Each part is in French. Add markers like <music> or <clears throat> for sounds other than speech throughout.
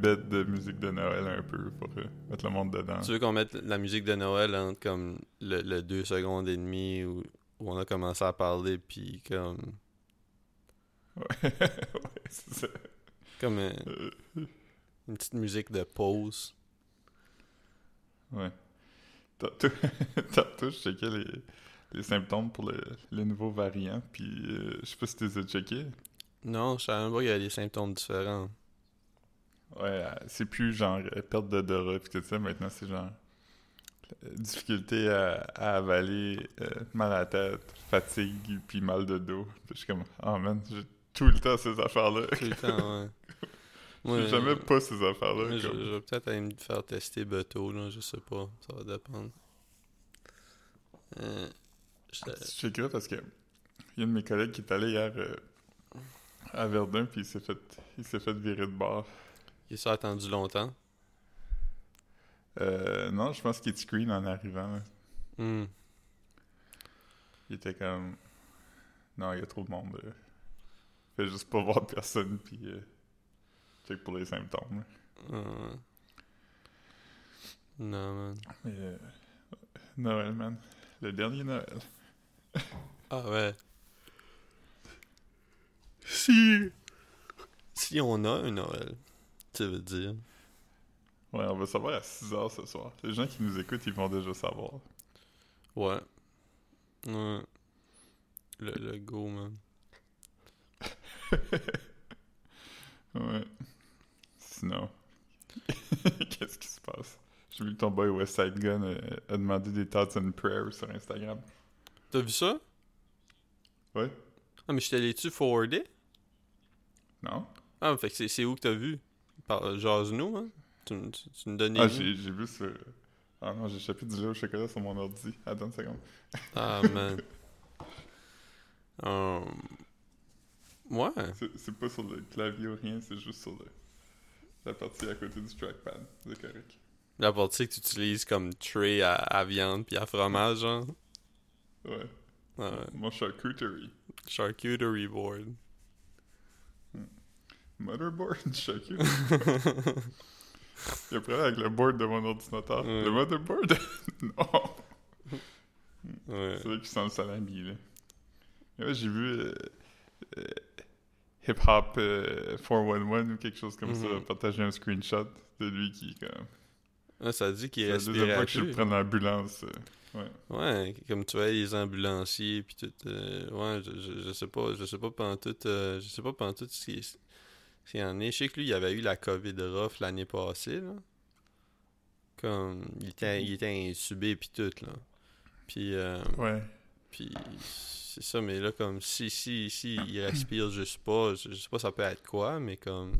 bête de musique de Noël un peu pour euh, mettre le monde dedans. Tu veux qu'on mette la musique de Noël entre comme le, le deux secondes et demie où, où on a commencé à parler, puis comme. Ouais, <laughs> ouais c'est ça. Comme euh, Euh, une petite musique de pause. ouais. Tantôt, tantôt, <laughs> je checkais les, les symptômes pour le, le nouveau variant, puis euh, je sais pas si tu les as checkés. Non, je savais même pas qu'il y a des symptômes différents. Ouais, c'est plus genre euh, perte d'odorat pis tout ça, maintenant c'est genre euh, difficulté à, à avaler, euh, mal à la tête, fatigue, puis mal de dos. Puis je suis comme, oh man, j'ai tout le temps ces affaires-là. Tout le temps, ouais. <laughs> J'ai jamais pas ces affaires-là. je, vais peut-être aller me faire tester Beto, là, je sais pas. Ça va dépendre. Euh, je- Je checkerais parce que il y a un de mes collègues qui est allé hier euh, à Verdun, puis il s'est fait, il s'est fait virer de bord. Il s'est attendu longtemps? Euh, non, je pense qu'il est screen en arrivant. là. Hmm. Il était comme, non, il y a trop de monde. euh. Fait juste pas voir personne, puis euh, check pour les symptômes. là. Ouais. Non, man. Mais, euh, Noël, man. Le dernier Noël. Ah ouais. Si. Si on a un Noël, tu veux dire? Ouais, on va savoir à 6h ce soir. Les gens qui nous écoutent, ils vont déjà savoir. Ouais. Ouais. Le, le go, man. <laughs> Ouais. Sinon, <laughs> qu'est-ce qui se passe? J'ai vu que ton boy West Side Gun euh, a demandé des thoughts and prayers sur Instagram. T'as vu ça? Ouais? Ah, mais je te l'ai-tu forwardé? Non? Ah, fait que c'est où que t'as vu? Par Jase-nous, hein? Tu, tu, tu me donnes Ah, j'ai vu sur... Ah non, j'ai échappé du lait au chocolat sur mon ordi. Attends une seconde. Ah, <laughs> man. Um, Ouais. C'est pas sur le clavier ou rien, c'est juste sur le, la partie à côté du trackpad. C'est correct. La partie que tu utilises comme tray à, à viande puis à fromage, genre. Ouais. Ouais. Mon charcuterie. Charcuterie board. Motherboard? <laughs> Charcuterie. <laughs> Il y a un problème avec le board de mon ordinateur. Ouais. Le motherboard? <laughs> non. Ouais. C'est vrai qu'il sent le salami, là. Mais ouais, j'ai vu euh, euh, Hip Hop euh, 411 ou quelque chose comme ça Mhm. partager un screenshot de lui qui, comme. Ah, ça dit qu'il C'est la deuxième fois que je prends l'ambulance. euh, ouais. Ouais, comme tu vois les ambulanciers puis tout. euh, ouais, je, je, je sais pas, je sais pas pendant tout, euh, je sais pas pendant tout ce qui est- s'il y en est. Je sais que lui, il avait eu la COVID rough l'année passée, là. Comme, il était, il était insubé puis tout, là. Puis, euh, Ouais. puis c'est ça, mais là, comme, si, si, si il respire <clears throat> juste pas, je, sais pas ça peut être quoi, mais comme,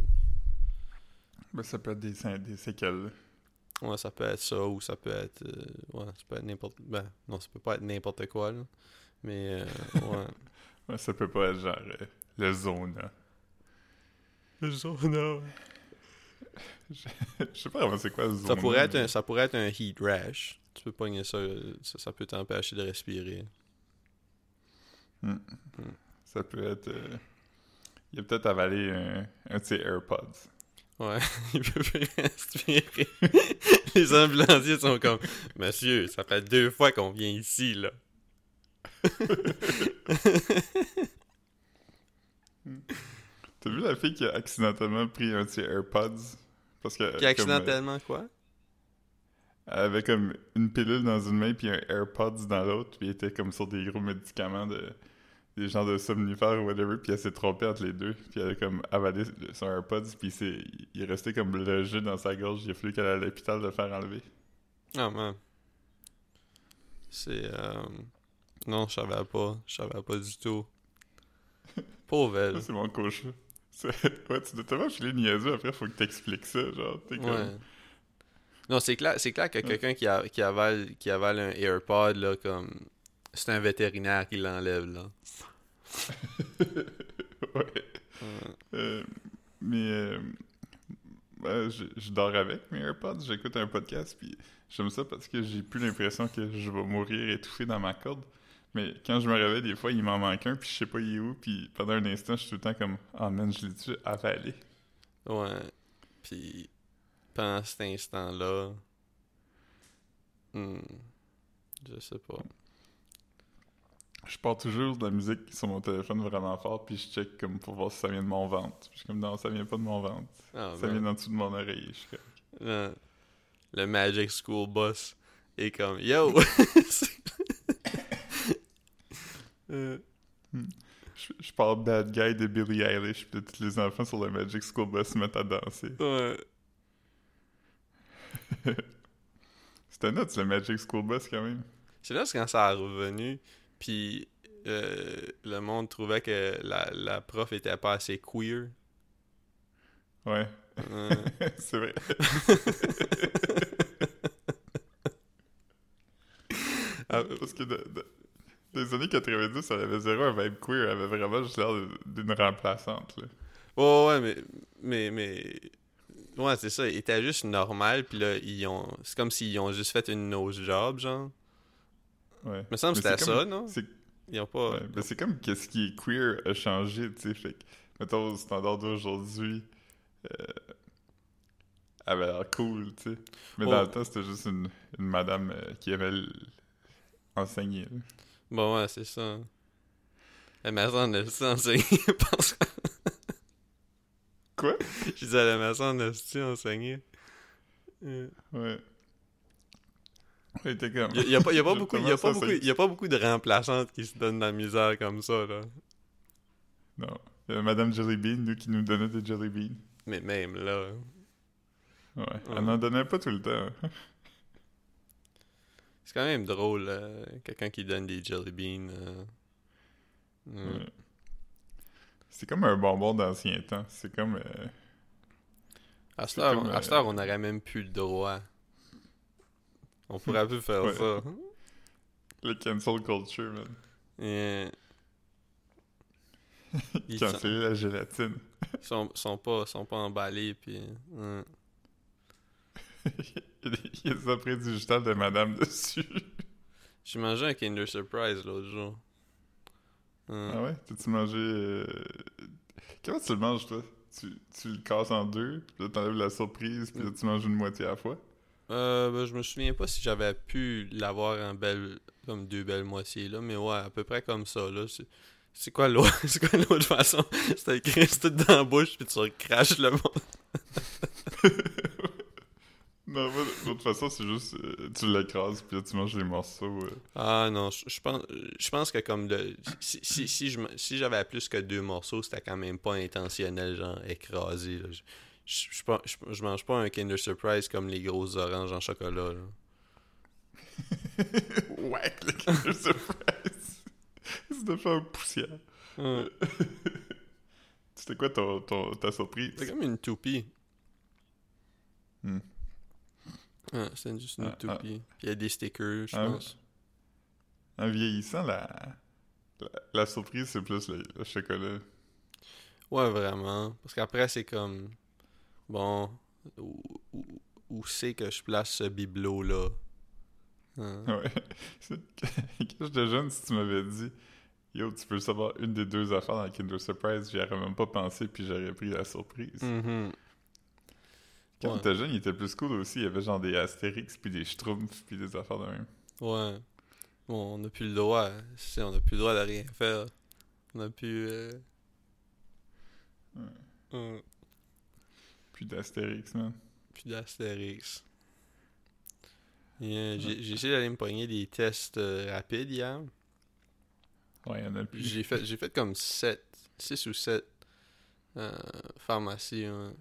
Ben, ça peut être des, sé- des séquelles. ouais, ça peut être ça ou ça peut être, euh, ouais, ça peut être n'importe, ben, non, ça peut pas être n'importe quoi, là. Mais, euh, <laughs> ouais. Ouais, ça peut pas être genre euh, le zona. Le zona. Je sais pas vraiment c'est quoi le zona. Ça pourrait, être un, ça pourrait être un heat rash. Tu peux pogner ça, ça, ça peut t'empêcher de respirer. Ça peut être. euh, Il a peut-être avalé un, un de ses AirPods. Ouais, <laughs> il peut plus respirer. <laughs> Les ambulanciers sont comme Monsieur, ça fait deux fois qu'on vient ici, là. <laughs> T'as vu la fille qui a accidentellement pris un de ses AirPods? Parce que. Puis comme, accidentellement, quoi? euh, elle avait comme une pilule dans une main puis un AirPods dans l'autre, puis elle était comme sur des gros médicaments de. Des gens de somnifères ou whatever, puis elle s'est trompée entre les deux, puis elle a comme avalé son AirPods, puis c'est, il est resté comme logé dans sa gorge, il a fallu qu'elle aille à l'hôpital le faire enlever. Ah, man. C'est. Euh... Non, je savais pas. Je savais pas du tout. <laughs> Pauvre elle. C'est mon cauchemar. Ouais, tu dois tellement filer niaiseux, après, faut que t'expliques ça, genre, t'es comme... Ouais. Non, c'est clair, c'est clair que quelqu'un qui, a- qui, avale, qui avale un AirPod, là, comme. C'est un vétérinaire qui l'enlève, là. <laughs> ouais. Ouais. Euh, mais euh, ouais, je, je dors avec mes AirPods, j'écoute un podcast, puis j'aime ça parce que j'ai plus l'impression que je vais mourir étouffé dans ma corde. Mais quand je me réveille, des fois, il m'en manque un, puis je sais pas il est où, puis pendant un instant, je suis tout le temps comme « Ah man, je l'ai-tu avalé? Ouais. Puis, pendant cet instant-là, hmm, je sais pas. Je pars toujours de la musique sur mon téléphone vraiment fort, puis je check comme pour voir si ça vient de mon ventre. Puis je suis comme non, ça vient pas de mon ventre. Ah, ça ben, vient en dessous de mon oreille. Je suis comme, le, le Magic School Bus est comme Yo! <laughs> <laughs> Euh, je, je pars Bad Guy de Billie Eilish, puis tous les enfants sur le Magic School Bus se mettent à danser. ouais. <laughs> C'était nuts, le Magic School Bus, quand même. C'est là quand ça a revenu, puis euh, le monde trouvait que la, la prof était pas assez queer. Ouais, Euh, <laughs> c'est vrai. <laughs> Ah, Parce que de, les années 90, elle avait zéro un vibe queer. Elle avait vraiment juste l'air d'une remplaçante, là. Ouais, ouais, mais. Mais. mais... Ouais, c'est ça. Il était juste normal, puis là, ils ont. C'est comme s'ils ont juste fait une nose job, genre. Ouais. me semble que c'était ça, non? Ils ont pas. ouais, ben c'est comme que ce qui est queer a changé, tu sais. Fait que, mettons, au standard d'aujourd'hui, euh, elle avait l'air cool, tu sais. Mais Oh. dans le temps, c'était juste une, une madame euh, qui avait enseigné, là. Bon, ouais, c'est ça. La maçon de enseigné parce que. Quoi? Je disais la maçon de enseigné. Euh, Ouais. Comme... Il y a, a pas, a <laughs> beaucoup, y a pas beaucoup, y a pas beaucoup de remplaçantes qui se donnent la misère comme ça, là. Non. Il y avait Madame Jellybean, nous, qui nous donnait des Jellybeans. Mais même là. Ouais. Ouais. Elle n'en donnait pas tout le temps. <laughs> C'est quand même drôle, euh, quelqu'un qui donne des jelly beans. euh. Mm. Ouais. C'est comme un bonbon d'ancien temps. C'est comme... euh, À cette heure, heure, on n'aurait même plus le droit. On pourrait plus faire Ouais. ça. <laughs> le cancel culture, man. <laughs> Ils sont, Canceller la gélatine. sont, sont pas, sont pas emballés, puis... mm. Il y a des- il y a des empreintes digitales de madame dessus. J'ai mangé un Kinder Surprise l'autre jour. Ah ouais? T'as-tu mangé... euh, Comment tu le manges, toi? Tu, tu le casses en deux, puis là t'enlèves la surprise, puis là tu manges une moitié à la fois? Euh, ben, je me souviens pas si j'avais pu l'avoir en belle, comme deux belles moitiés, là, mais ouais, à peu près comme ça, là. C'est, c'est quoi l'autre, <laughs> c'est quoi l'autre façon? <laughs> C'était écrit tout dans la bouche, puis tu recraches le monde. <laughs> Non, moi, de toute façon, c'est juste... euh, tu l'écrases, puis là tu manges les morceaux. Ah non, je, je pense, je pense que comme de, si, si, si, j'avais plus que deux morceaux, c'était quand même pas intentionnel, genre écrasé, là. Je, je, mange pas un Kinder Surprise comme les grosses oranges en chocolat, là. <laughs> ouais, le Kinder Surprise! C'est de faire poussière. <laughs> C'était quoi ton, ton- ta surprise? C'est comme une toupie. Hmm. Ah, c'est juste une Ah, ah. toupie. Puis il y a des stickers, je Ah, pense. En vieillissant, la, la, la surprise, c'est plus le, le chocolat. Ouais, vraiment. Parce qu'après, c'est comme... Bon, où, où, où c'est que je place ce bibelot-là? Hein? Ouais. <laughs> Quand j'étais jeune, si tu m'avais dit Yo, tu peux savoir une des deux affaires dans Kinder Surprise, j'y aurais même pas pensé, puis j'aurais pris la surprise. Mhm. Quand Ouais. t'étais jeune, il était plus cool aussi. Il y avait genre des Astérix, puis des Schtroumpfs, puis des affaires de même. Ouais. Bon, on n'a plus le droit. Si, on n'a plus le droit de rien faire. On a plus... euh, Ouais. hum, Puis d'Astérix, man. plus d'Astérix. Euh, J'ai essayé d'aller me pogner des tests euh, rapides hier. Ouais, il y en a plus. J'ai fait, j'ai fait comme 7, 6 ou 7 euh, pharmacies. hein.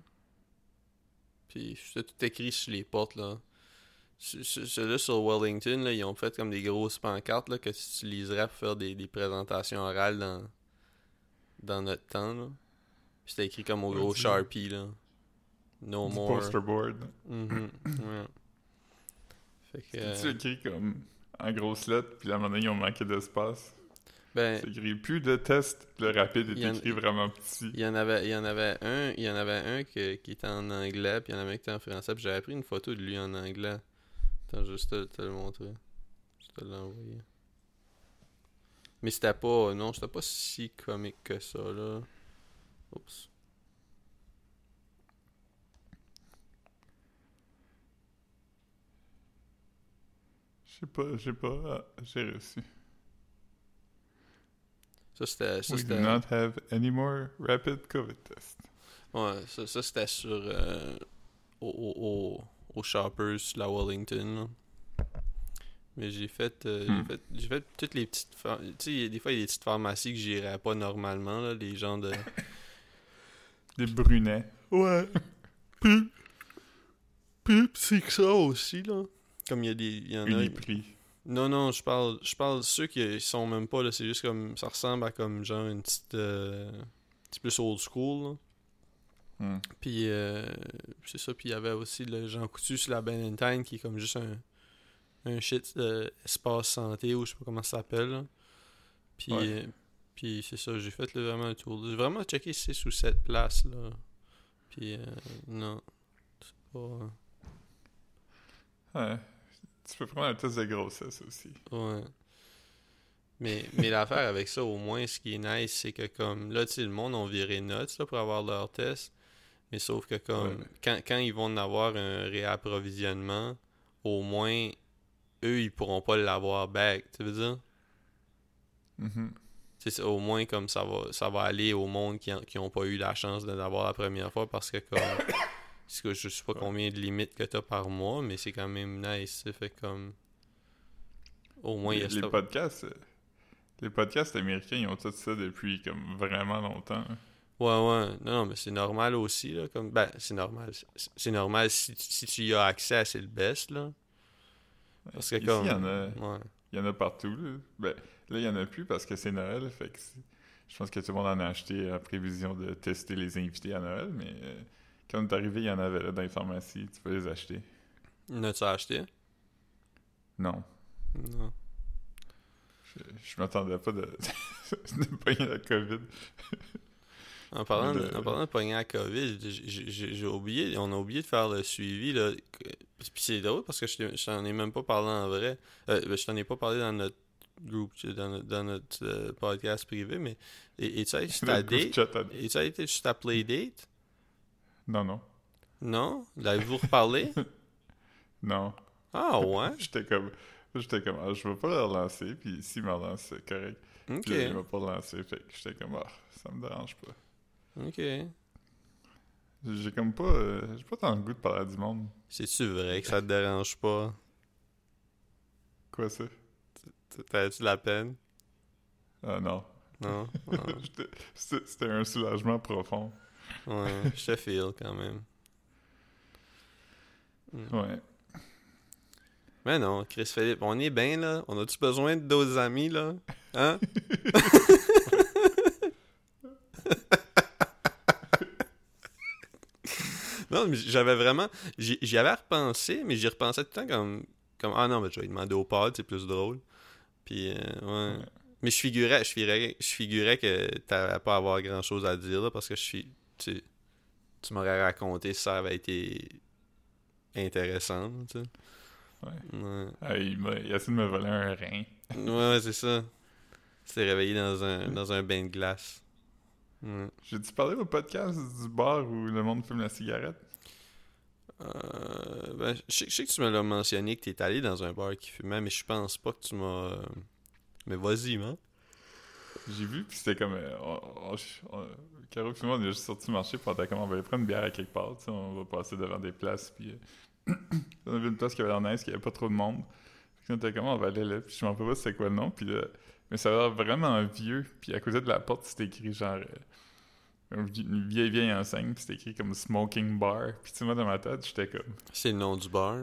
Puis c'était tout écrit sur les portes. là. Ce- ce- Ceux-là sur Wellington, là, ils ont fait comme des grosses pancartes là, que tu utiliserais pour faire des, des présentations orales dans, dans notre temps. Là. Puis c'était écrit comme au gros Sharpie. Là. No Du more. poster board. Ouais. Fait que. Euh, écrit comme en grosses lettres, puis à un moment donné, ils ont manqué d'espace. Ben, c'est plus de test, le rapide est écrit vraiment petit. Il y en avait, il y en avait un, il y en avait un qui était en anglais, puis il y en avait un qui était en français, puis j'avais pris une photo de lui en anglais. Attends, juste te, te le montrer. Je te l'envoyer. Mais c'était pas, non, c'était pas si comique que ça, là. Oups. Je sais pas, j'ai pas, euh, j'ai réussi. Ça, c'était. We do not have any more rapid COVID tests. Ouais, ça, ça c'était sur. euh, au, au, au, Shoppers, la Wellington. là. Mais j'ai fait, euh, j'ai Hmm. fait. J'ai fait toutes les petites. Tu sais, des fois, il y a des petites pharmacies que j'irais pas normalement, là, les gens de. <laughs> Des brunets. Ouais. Puis. Puis, c'est que ça aussi, là. Comme il y a des. Il y en a. Uniprix. Non, non, je parle, je parle de ceux qui sont même pas là, c'est juste comme, ça ressemble à comme genre une petite, euh, un petit peu old school, là. Hmm. Puis, euh, c'est ça, puis il y avait aussi le Jean Coutu sur la Valentine qui est comme juste un, un shit euh, espace santé ou je sais pas comment ça s'appelle. Puis, Ouais. euh, puis c'est ça, j'ai fait là, vraiment un tour. J'ai vraiment checké 6 ou 7 places, là. Puis, euh, non, c'est pas... euh, Ouais. Tu peux prendre un test de grossesse aussi. Ouais. Mais, mais l'affaire avec ça, au moins, ce qui est nice, c'est que comme là, tu sais, le monde ont viré notes là, pour avoir leur test. Mais sauf que comme Ouais. quand, quand ils vont en avoir un réapprovisionnement, au moins eux ils pourront pas l'avoir back, tu veux dire? C'est- au moins comme ça va ça va aller au monde qui, en- qui ont pas eu la chance de l'avoir la première fois parce que comme parce que je sais pas combien de limites que t'as par mois, mais c'est quand même nice, ça fait comme au moins il y a les, les cette- podcasts, euh, les podcasts américains, ils ont tout ça depuis comme vraiment longtemps. Ouais, ouais. Non, non, mais c'est normal aussi, là. Comme... Ben, c'est normal. C'est- normal si, si tu y as accès, c'est le best, là. Parce que Ici, comme... il y en a- Ouais. Il y en a partout. Là, ben, là il y en a plus parce que c'est Noël. Fait que je pense que tout le monde en a acheté à prévision de tester les invités à Noël. Mais euh, quand on est arrivé, il y en avait là, dans les pharmacies. Tu peux les acheter. N'as-tu acheté? Non. Non. Je, je m'attendais pas de, <laughs> de pogner la COVID. En parlant, de, en parlant de pogner la COVID, j'ai- oublié, on a oublié de faire le suivi, là. Puis c'est drôle parce que je t'en ai même pas parlé en vrai. Euh, ben, je t'en ai pas parlé dans notre groupe, dans notre, dans notre euh, podcast privé, mais... Et, et tu sais, <laughs> sur ta Le groupe date... sur ta playdate? Non, non. Non? L'avez-vous reparlé? <laughs> Non. Ah ouais? <laughs> J'étais comme. J'étais comme, ah, je vais pas le relancer. Puis s'il me relance, c'est correct. Ok. Puis là, il m'a pas relancé. Fait que j'étais comme, ah, ça me dérange pas. Ok. J'ai comme pas. euh, J'ai pas tant le goût de parler à du monde. C'est-tu vrai que ça te dérange pas? Quoi ça? De la peine? Ah non. Non? <laughs> Ah, c'était un soulagement profond. Ouais, je te feel quand même. Mm. Ouais. Mais non, Chris Philippe, on est bien là. On a-tu besoin d'autres amis là? Hein? <laughs> non, mais j'avais vraiment. J'y avais repensé, mais j'y repensais tout le temps comme. comme ah non, mais je vais demander au pod, c'est plus drôle. Puis, euh, ouais. Ouais. Mais je figurais, je figurais, je figurais que t'allais pas avoir grand chose à dire là, parce que je suis. Tu, tu m'aurais raconté si ça avait été intéressant, tu sais. Ouais. Ouais. Ah, il, m'a- il a essayé de me voler un rein. Ouais, ouais, c'est ça. T'es réveillé dans un, dans un bain de glace. Ouais. J'ai-tu parlé au podcast du bar où le monde fume la cigarette? Euh, ben, je, sais- je sais que tu me l'as mentionné que t'es allé dans un bar qui fumait, mais je pense pas que tu m'as. euh, Mais vas-y, man. J'ai vu, puis c'était comme. euh, on, on- on- Caro et moi, on est juste sorti marcher, puis on était comme, on va aller prendre une bière à quelque part, tu sais, on va passer devant des places, puis. euh, <clears throat> on avait une place qui avait l'air nice, qui avait pas trop de monde. Puis on était comme, on va aller là, puis je m'en rappelle pas c'était quoi le nom, puis Mais ça a l'air vraiment vieux, puis à côté de la porte, c'était écrit genre. euh, une vieille, vieille enseigne, puis c'était écrit comme Smoking Bar. Puis tu vois, dans ma tête, j'étais comme. C'est le nom du bar?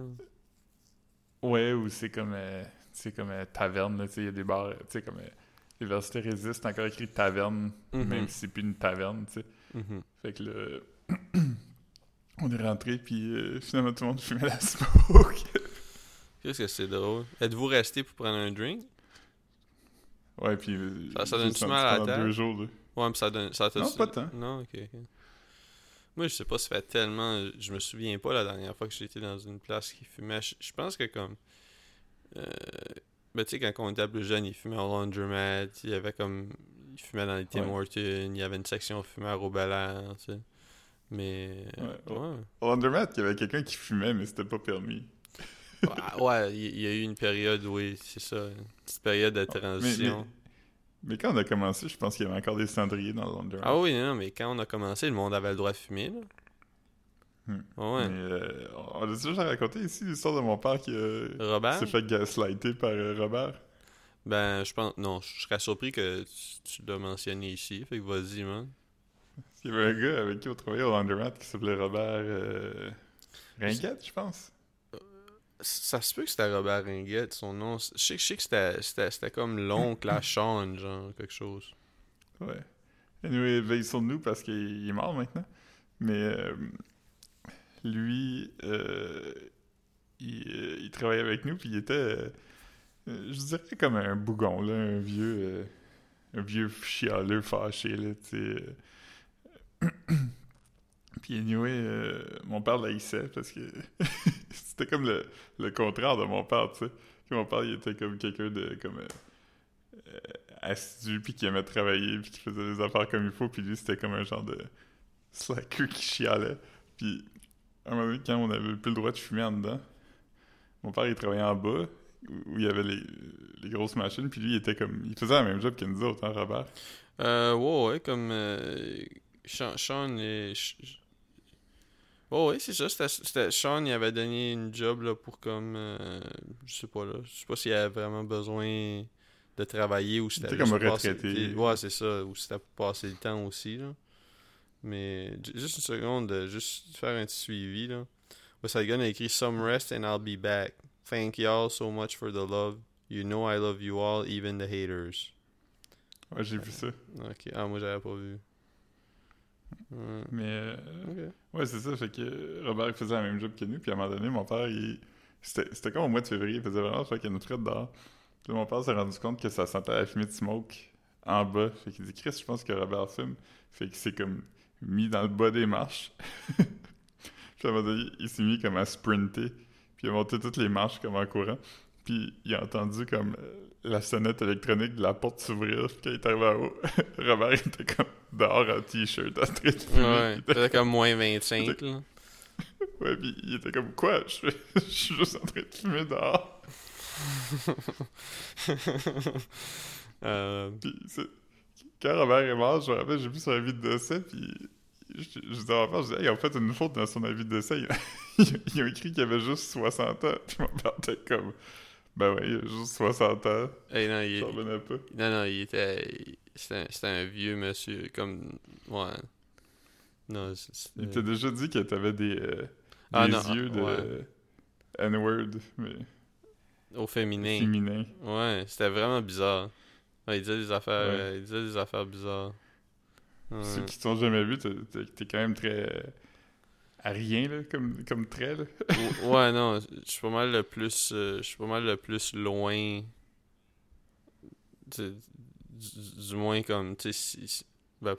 Ouais, ou c'est comme. euh, c'est comme euh, taverne, tu sais, il y a des bars, tu sais, comme. L'université résiste, encore écrit taverne, Mhm. même si c'est plus une taverne, tu sais. Mhm. Fait que là. <clears throat> on est rentré, puis euh, finalement, tout le monde fumait la smoke. <laughs> Qu'est-ce que c'est drôle? Êtes-vous resté pour prendre un drink? ouais, puis. euh, Ça- donne-tu senti mal à la tête? deux jours, là. Ouais, mais ça donne. Ça Non, pas tant. Non, ok, ok. Moi, je sais pas, ça fait tellement. Je me souviens pas la dernière fois que j'étais dans une place qui fumait. Je, je pense que comme. Euh, ben, tu sais, quand on était plus jeune, ils fumaient au Laundromat. Il y avait comme. Ils fumaient dans les Tim Ouais. Hortons. Il y avait une section fumeur au Bel tu sais. Mais. Ouais, Ouais. Au Laundromat, il y avait quelqu'un qui fumait, mais c'était pas permis. Ouais, ouais, il il y a eu une période, oui, c'est ça. Une petite période de Mais, transition. mais, mais quand on a commencé, je pense qu'il y avait encore des cendriers dans le laundromat. Ah oui, non, mais quand on a commencé, le monde avait le droit de fumer, là. Hmm. Ouais. Mais, euh, on a déjà raconté ici l'histoire de mon père qui, euh, s'est fait gaslighter par euh, Robert. Ben, je pense. Non, je serais surpris que tu, tu l'as mentionné ici. Fait que vas-y, man. Il y avait un gars avec qui on travaillait au laundromat qui s'appelait Robert euh, Ringuette, je pense. Ça se peut que c'était Robert Ringuette, son nom. Je sais, je sais que c'était- comme l'oncle à <laughs> Sean, genre, quelque chose. Ouais. Anyway, veille sur nous parce qu'il il est mort maintenant. Mais lui, euh, il, euh, il travaillait avec nous, puis il était, euh, euh, je dirais comme un bougon, là, un vieux, un vieux chialeux fâché, là, tu sais. <clears throat> puis anyway, mon père l'haïssait parce que <laughs> c'était comme le, le contraire de mon père, tu sais. Mon père, il était comme quelqu'un de, comme... assidu puis qui aimait travailler puis qui faisait des affaires comme il faut puis lui c'était comme un genre de slacker qui chialait puis un moment quand on avait plus le droit de fumer en dedans mon père il travaillait en bas où il y avait les, les grosses machines puis lui il était comme il faisait la même job que nous autres hein Robert? Euh, ouais, ouais, comme. Euh, Sean, et. Ouais, ouais, c'est ça. C'était, c'était- Sean, il avait donné une job là, pour comme. euh, je sais pas, là. Je sais pas s'il avait vraiment besoin de travailler ou c'était était comme un passer- retraité. Ouais, c'est ça. Ou c'était pour passer le temps aussi, là. Mais juste une seconde, euh, juste faire un petit suivi, là. Wasagan a écrit Some rest and I'll be back. Thank y'all so much for the love. You know I love you all, even the haters. ouais j'ai vu ça Ok, ah, moi j'avais pas vu. Ouais. mais euh, ouais c'est ça fait que Robert faisait la même job que nous puis à un moment donné mon père il c'était c'était comme au mois de février il faisait vraiment fait qu'il nous traite dehors puis mon père s'est rendu compte que ça sentait la fumée de smoke en bas fait qu'il dit Chris je pense que Robert fume fait qu'il s'est comme mis dans le bas des marches <laughs> puis à un moment donné il s'est mis comme à sprinter puis il a monté toutes les marches comme en courant puis il a entendu comme euh, la sonnette électronique de la porte s'ouvrir puis quand il est arrivé en haut <laughs> Robert était comme dehors en t-shirt en train de fumer Ouais, Il était <laughs> comme moins 25, là. Ouais, puis il était comme quoi? Je suis, je suis juste en train de fumer dehors. Euh, Puis quand Robert est mort, je me rappelle, j'ai vu son avis de décès, puis je, je dis à père, je dis, hey, en fait, une faute dans son avis de décès. Il, a- il a écrit qu'il avait juste 60 ans. Puis mon père était comme, ben ouais, il a juste 60 ans. hey, non, il, revenais pas. non, non, il était. C'était un, vieux monsieur, comme. Ouais. Non, Il t'a déjà dit que t'avais des, euh, Ah, des non, yeux de ouais. N-word, mais Au féminin. féminin. Ouais, c'était vraiment bizarre. Ouais, il disait des affaires, Ouais. euh, il disait des affaires bizarres. Ouais. Ceux qui t'ont jamais vu, t'es- quand même très... à rien, là, comme, comme trait, là. Ou- ouais, non, je suis pas mal le plus. euh, je suis pas mal le plus loin. Du, du- moins, comme, tu sais, si. si- ben,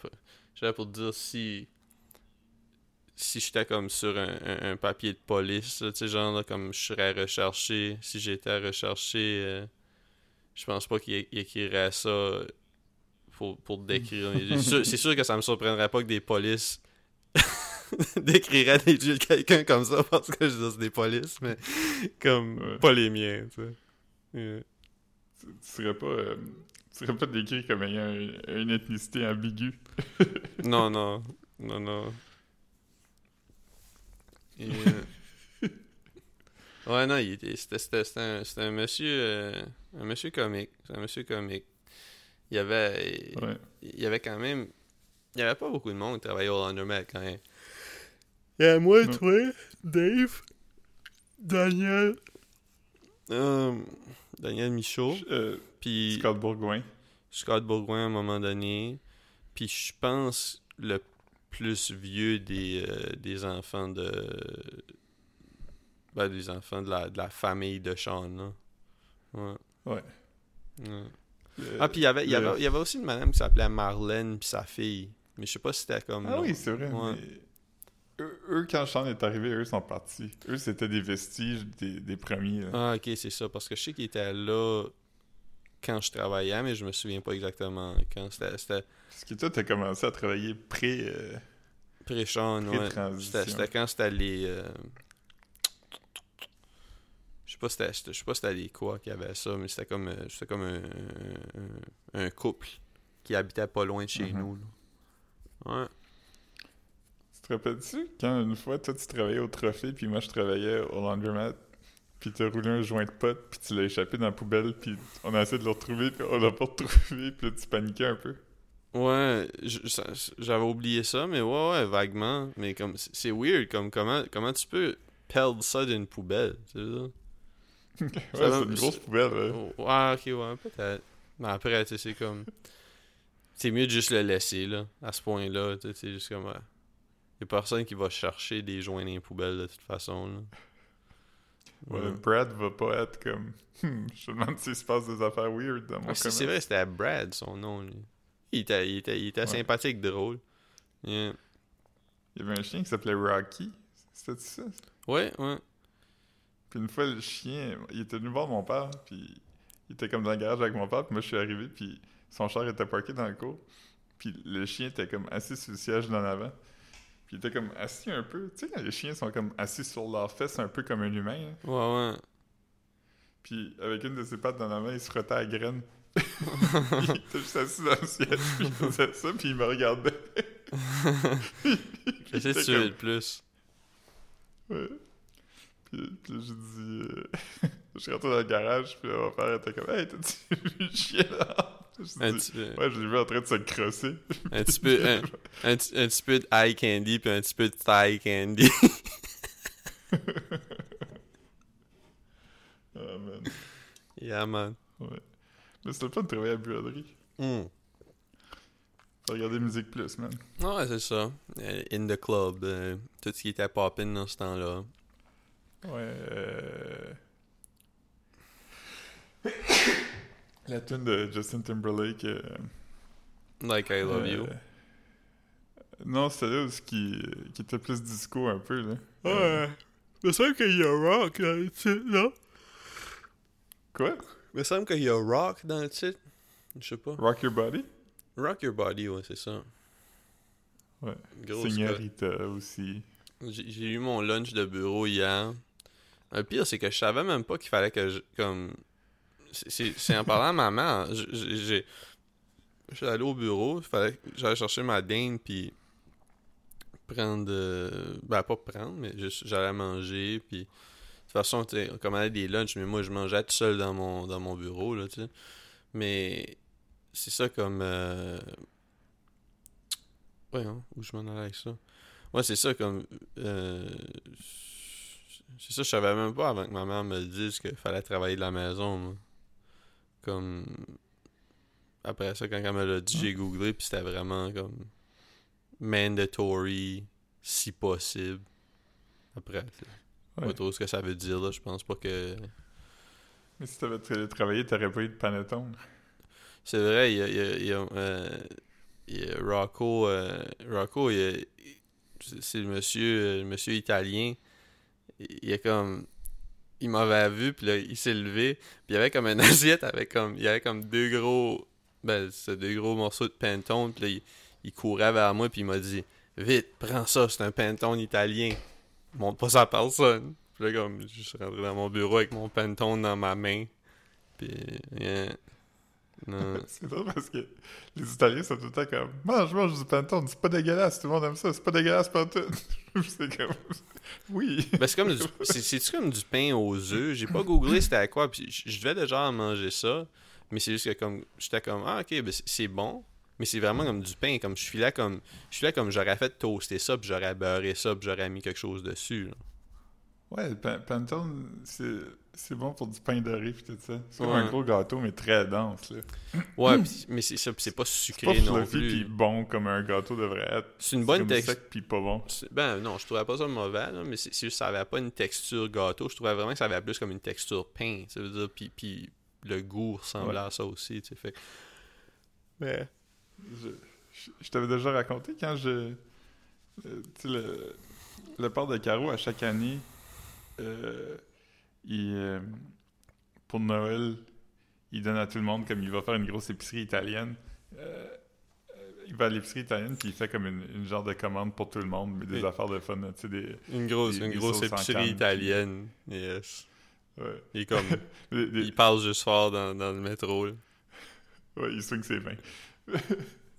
j'avais pour te dire si. Si j'étais comme sur un, un- un papier de police, tu sais, genre, là, comme je serais recherché. Si j'étais à rechercher, euh, je pense pas qu'il écrirait ça pour, pour décrire. <laughs> C'est sûr- C'est sûr que ça me surprendrait pas que des polices <laughs> décriraient des yeux de quelqu'un comme ça parce que je dis c'est des polices, mais comme Ouais. pas les miens, tu sais. Ouais. tu, tu serais pas euh, tu serais pas décrit comme ayant un- une ethnicité ambiguë. Non, non, non, non. <laughs> Euh, Ouais, non, il était, c'était, c'était, c'était un, c'était un monsieur, euh, un monsieur comique, c'est un monsieur comique. Il y avait, Ouais. il y avait quand même, il y avait pas beaucoup de monde qui travaillait au laundromat quand même. Il y a moi, Non. toi, Dave, Daniel, euh, Daniel Michaud, Euh, puis Scott Bourgoin. Scott Bourgoin à un moment donné. Puis je pense le plus vieux des, euh, des enfants de. Ben, des enfants de la, de la famille de Sean, là. Ouais. Ouais. Ouais. Le- Ah, puis il y avait, il y, avait, il y avait aussi une madame qui s'appelait Marlène, puis sa fille. Mais je sais pas si c'était comme. Ah non. oui, c'est vrai. Ouais. mais Eux, eux, quand Sean est arrivé, eux sont partis. Eux, c'était des vestiges des, des premiers. là. Ah, ok, c'est ça. Parce que je sais qu'il était là quand je travaillais, mais je me souviens pas exactement quand. C'était, Parce que toi, t'as commencé à travailler pré... euh, pré-Sean, ouais. Pré-transition. C'était, c'était quand c'était les. euh, Je sais pas c'était, je sais pas c'était les quoi qui avait ça, mais c'était comme, euh, c'était comme un, un, un couple qui habitait pas loin de chez Mhm. nous. là. Ouais. Tu te rappelles-tu quand une fois, toi, tu travaillais au trophée, puis moi, je travaillais au laundromat, puis t'as roulé un joint de pote, puis tu l'as échappé dans la poubelle, puis on a essayé de le retrouver, puis on l'a pas retrouvé, <laughs> puis là, tu paniquais un peu? Ouais, je- ça- j'avais oublié ça, mais ouais, ouais, vaguement. Mais comme, c'est weird, comme comment, comment tu peux perdre ça d'une poubelle, tu sais ça? Ouais, c'est une grosse poubelle, là. Oh, Ouais, ok, ouais, peut-être. Mais après, tu sais, c'est comme. C'est mieux de juste le laisser, là, à ce point-là. Tu sais, c'est juste comme. ouais. Y a personne qui va chercher des joints dans les poubelles, de toute façon, là. Ouais, Ouais. Brad va pas être comme. <laughs> Hmm, je me demande s'il se passe des affaires weird dans mon Ah, c'est commerce. c'est vrai, c'était Brad, son nom, lui. Il était, il était, il était Ouais. sympathique, drôle. Yeah. Il y avait un chien qui s'appelait Rocky. C'était ça? Ouais, ouais. Puis une fois, le chien, il était venu voir mon père, puis il était comme dans le garage avec mon père, puis moi, je suis arrivé, puis son char était parké dans le cours. Puis le chien était comme assis sur le siège d'en avant. Puis il était comme assis un peu. Tu sais, quand les chiens sont comme assis sur leurs fesses, un peu comme un humain. là. Ouais, ouais. Puis avec une de ses pattes dans la main, il se frottait à la graine. <laughs> il était juste assis dans le siège, puis il faisait ça, puis il me regardait. <laughs> <laughs> Comme- le plus. Ouais. Puis, puis j'ai dit. euh, <laughs> je suis rentré dans le garage, puis mon père était comme Hey, t'as-tu <laughs> vu le chien là dit, petit peu, Ouais, je l'ai vu en train de se crosser. un petit peu, <laughs> un, un, petit- un petit peu de eye candy puis un petit peu de thigh candy. Ah, man. yeah, man. Ouais. Mais c'était le fun de travailler à buanderie. Mm. Faut regarder Musique Plus, man. Ouais, c'est ça. Euh, In the club, euh, tout ce qui était poppin' dans ce temps-là. Ouais. Euh... <coughs> La tune de Justin Timberlake. euh, Like I love you. euh, Non, c'était là qui, qui était plus disco un peu, là. Ouais. Il me semble qu'il y a rock dans le titre, non? Quoi? Il me semble qu'il y a rock dans le titre. Je sais pas. Rock Your Body? Rock Your Body, ouais, c'est ça. Ouais. Gros Señorita aussi. J'ai eu mon lunch de bureau hier. Le pire, c'est que je savais même pas qu'il fallait que je. Comme. c'est- en parlant à maman. J'ai. Je suis allé au bureau, fallait j'allais chercher ma dinde, puis. Prendre. euh, Ben, pas prendre, mais j'allais manger, puis. De toute façon, on commandait des lunchs, mais moi, je mangeais tout seul dans mon, dans mon bureau, là, tu sais. Mais. C'est ça comme. Euh... Ouais, où je m'en allais avec ça? Ouais, c'est ça comme. euh, C'est ça, je savais même pas avant que ma mère me dise qu'il fallait travailler de la maison, moi. Comme. Après ça, quand elle me l'a dit, j'ai googlé, puis c'était vraiment comme. Mandatory, si possible. Après, Ouais. pas trop ce que ça veut dire, là. Je pense pas que. Mais si t'avais tra- travaillé, t'aurais pas eu de panettone. C'est vrai, il y a, il y a- y a, euh, Rocco, euh, Rocco, c'est le monsieur, euh, le monsieur italien. Il est comme, il m'avait vu, puis là, il s'est levé, puis il y avait comme une <laughs> assiette avec comme, il y avait comme deux gros, ben, deux gros morceaux de pantone, puis il, courait vers moi, puis il m'a dit, vite, prends ça, c'est un pantone italien. Montre pas ça à personne. Puis là, comme, je suis rentré dans mon bureau avec mon pantone dans ma main, puis. <laughs> C'est drôle parce que les Italiens sont tout le temps comme Mange, mange du panettone, c'est pas dégueulasse, tout le monde aime ça, c'est pas dégueulasse tout. <laughs> c'est comme Oui. Ben, c'est comme du, <laughs> c'est, c'est-tu comme du pain aux œufs? J'ai pas googlé c'était à quoi, puis je devais déjà manger ça, mais c'est juste que comme, j'étais comme, ah ok, ben c'est, c'est bon, mais c'est vraiment comme du pain, comme je suis là comme, je suis là comme j'aurais fait toaster ça, puis j'aurais beurré ça, puis j'aurais mis quelque chose dessus, là. Ouais, le pan- panettone, c'est c'est bon pour du pain doré pis tout ça. C'est comme Ouais. un gros gâteau, mais très dense, là. Ouais, <clears throat> pis- mais c'est ça, pis c'est pas C'est sucré pas non plus. bon comme un gâteau devrait être. C'est une bonne texture. sec pis pas bon. C'est- Ben non, je trouvais pas ça mauvais, là, mais c'est c'est juste que ça avait pas une texture gâteau. Je trouvais vraiment que ça avait plus comme une texture pain. Ça veut dire, puis, puis le goût ressemblait Ouais. à ça aussi, tu sais. Fait. Mais. Je, je- je t'avais déjà raconté quand je. euh, tu sais, le, le père de Caro, à chaque année, euh, il, euh, pour Noël, il donne à tout le monde, comme il va faire une grosse épicerie italienne. euh, il va à l'épicerie italienne, puis il fait comme une, une genre de commande pour tout le monde, mais des Oui. affaires de fun, tu sais, des... Une grosse, Des- une des grosse épicerie canne, italienne. Yes. Ouais. Il est comme. <laughs> Des- il parle juste fort dans, dans le métro. là. <laughs> Ouais, il swing ses mains. <laughs>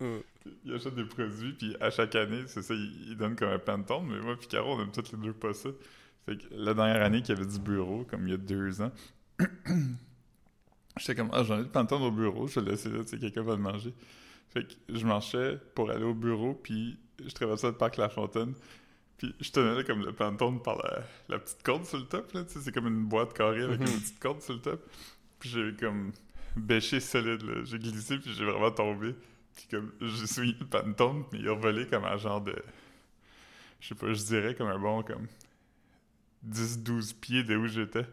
Mm. il achète des produits, puis à chaque année, c'est ça, il, il donne comme un pantone, mais moi puis Caro, on aime toutes les deux pas ça. Fait que la dernière année qu'il y avait du bureau, comme il y a deux ans, <clears throat> j'étais comme, ah, j'en ai du pantone au bureau, je vais le laisser là, tu sais, quelqu'un va le manger. Fait que je marchais pour aller au bureau, puis je traversais le parc La Fontaine, puis je tenais là comme le pantone par la, la petite corde sur le top, là, tu sais, c'est comme une boîte carrée avec Mhm. une petite corde sur le top. Puis j'ai comme bêché solide, là. J'ai glissé, puis j'ai vraiment tombé. Puis comme, j'ai souillé le pantone, mais il a volé comme un genre de... Je sais pas, je dirais comme un bon, comme... 10-12 pieds de où j'étais.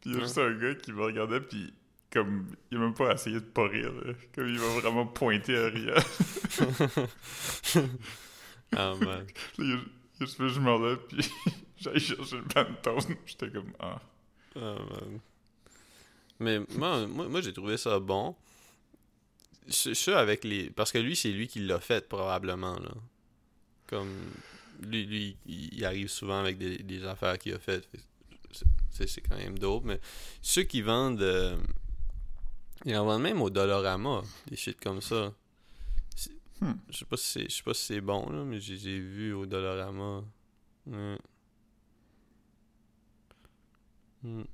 Puis il y a juste un gars qui me regardait, puis comme... Il a même pas essayé de pas rire, là. Comme il m'a vraiment pointé à rire. <laughs> <laughs> Ah, man. Là, je m'en là, puis <laughs> j'allais chercher le pantone. J'étais comme, ah... Ah, man. Mais moi, moi, moi, j'ai trouvé ça bon. Ce avec les. Parce que lui, c'est lui qui l'a fait, probablement, là. Comme. Lui, lui il il arrive souvent avec des, des affaires qu'il a faites. C'est quand même dope. Mais ceux qui vendent. euh, ils en vendent même au Dollarama, des shit comme ça. Hmm. Je sais pas si c'est je sais pas si c'est bon, là, mais j'ai vu au Dollarama. Hmm. Hmm.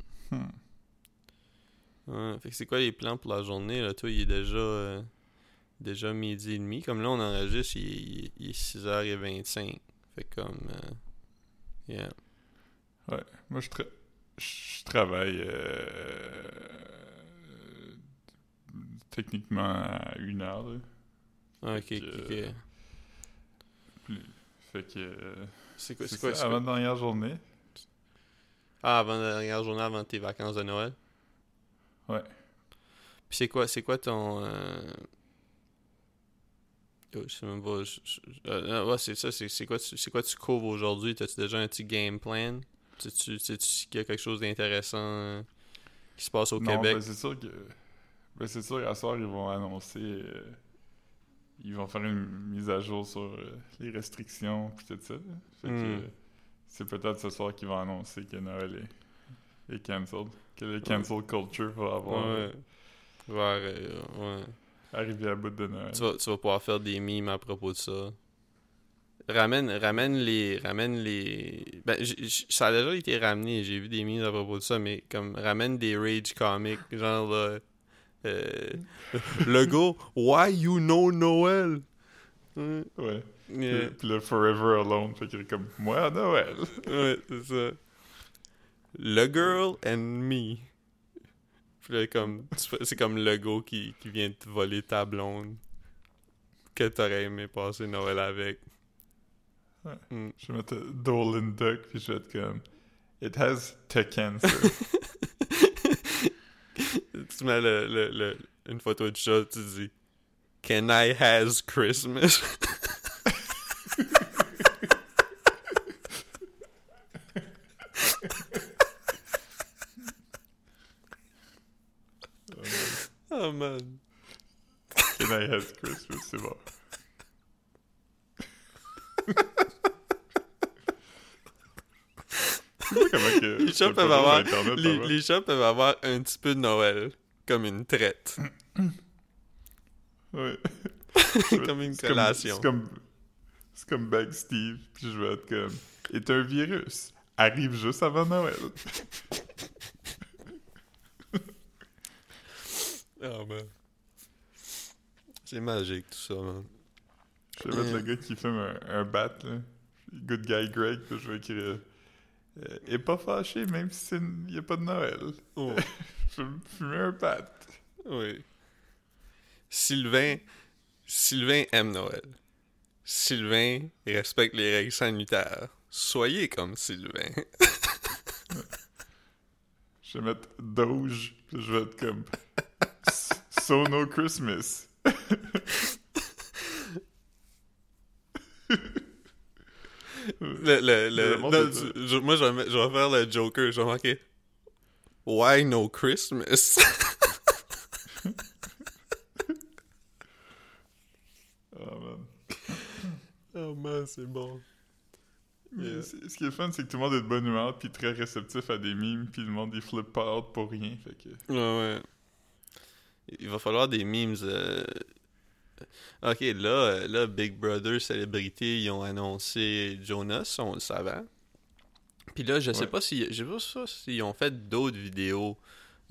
Ouais, fait que c'est quoi les plans pour la journée, là? Toi, il est déjà, euh, déjà midi et demi. Comme là, on enregistre, il, est- il est 6h25. Fait comme... euh, yeah. Ouais, moi je, tra- je travaille euh, techniquement à une heure. là. Ah, ok, ok, Fait que C'est quoi, c'est quoi, avant dernière journée. Ah, avant la dernière journée, avant tes vacances de Noël? Ouais. Puis c'est quoi, c'est quoi ton... euh, je sais même pas... je- je- euh, ouais, c'est ça, c'est quoi, tu- quoi tu couvres aujourd'hui? T'as-tu déjà un petit game plan? Sais-tu qu'il y a quelque chose d'intéressant euh, qui se passe au non, Québec? ben, c'est sûr que. Ben, c'est sûr, à soir, ils vont annoncer. euh, ils vont faire une mise à jour sur euh, les restrictions puis tout ça. que Hmm. c'est peut-être ce soir qu'ils vont annoncer que Noël est, est cancelled. Que le cancel culture va avoir Ouais. Vers, euh, ouais. Arrivé à bout de Noël. Tu vas, tu vas pouvoir faire des mimes à propos de ça. Ramène, ramène les. Ramène les. Ben, j- j- ça a déjà été ramené, j'ai vu des mimes à propos de ça, mais comme ramène des rage comics, genre là. Euh, le gars, Why you know Noël? Ouais, Ouais. yeah. Puis le Forever Alone, fait qu'il est comme moi à Noël. Ouais, c'est ça. Le girl and me. Puis là, comme, tu fais- c'est comme le gars qui, qui vient te voler ta blonde. Que t'aurais aimé passer Noël avec. Ouais. Mm. Je vais mettre Dolan Duck, puis je vais être comme It has the cancer. <laughs> tu mets le, le, le- une photo de chat, tu dis Can I has Christmas? <laughs> oh man. Can I has Christmas, c'est bon. <laughs> Comment que. Les chats c'est peuvent avoir, sur Internet, les, avant? les chats peuvent avoir un petit peu de Noël, comme une traite, Ouais. <laughs> comme une collation. C'est comme. C'est comme Bag Steve, puis je vais être comme. Est un virus. Arrive juste avant Noël. Oh man. C'est magique tout ça, man. Je vais mettre le gars qui fume un, un bat, là. Good guy Greg, puis je vais écrire. Euh, est pas fâché, même si il n'y a pas de Noël. Oh, <laughs> Je vais fumer un bat. oui. Sylvain, Sylvain aime Noël. Sylvain respecte les règles sanitaires. Soyez comme Sylvain. <laughs> Je vais mettre Doge, puis je vais être comme. So no Christmas. Le, le, le, non, tu- je- moi, je vais, mettre- je vais faire le Joker. Je vais marquer Why no Christmas? Oh <laughs> man. <laughs> oh man, c'est bon. Mais ce qui est fun, c'est que tout le monde est de bonne humeur, puis très réceptif à des mimes, puis le monde, il flippe pas out pour rien, fait que... Ouais, ouais. Il va falloir des memes. euh, Ok, là, euh, là, Big Brother Célébrité, ils ont annoncé Jonas, on le savait. Puis là, je sais Ouais. pas si, je sais pas s'ils ont fait d'autres vidéos.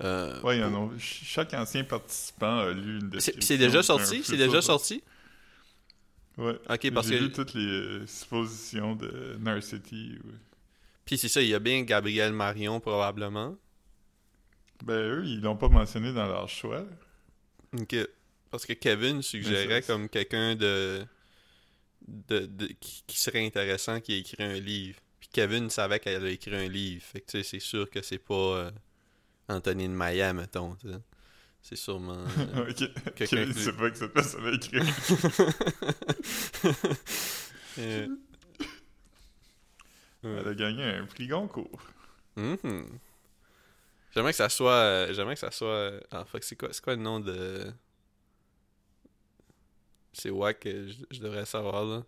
euh, Ouais, il y en chaque ancien participant a lu une description. c'est déjà sorti? C'est déjà sorti? Ouais. Ok, parce que. lu toutes les euh, suppositions de Narcity. ouais. Puis c'est ça, il y a bien Gabriel Marion probablement. Ben, eux, ils l'ont pas mentionné dans leur choix. Ok. Parce que Kevin suggérait comme quelqu'un de, de, de- qui, qui serait intéressant qui a écrit un livre. Puis Kevin savait qu'elle a écrit un livre. Fait que tu sais, c'est sûr que c'est pas euh, Anthony de Maya, mettons. tu sais. C'est sûrement. euh, <laughs> ok. Quelqu'un Kevin qui- sait pas que cette personne a écrit. <laughs> euh, Elle a gagné un prix Goncourt. mhm. J'aimerais que ça soit. euh, J'aimerais que ça soit. euh, Ah, fuck, c'est quoi, c'est quoi le nom de. C'est wack que je, je devrais savoir là?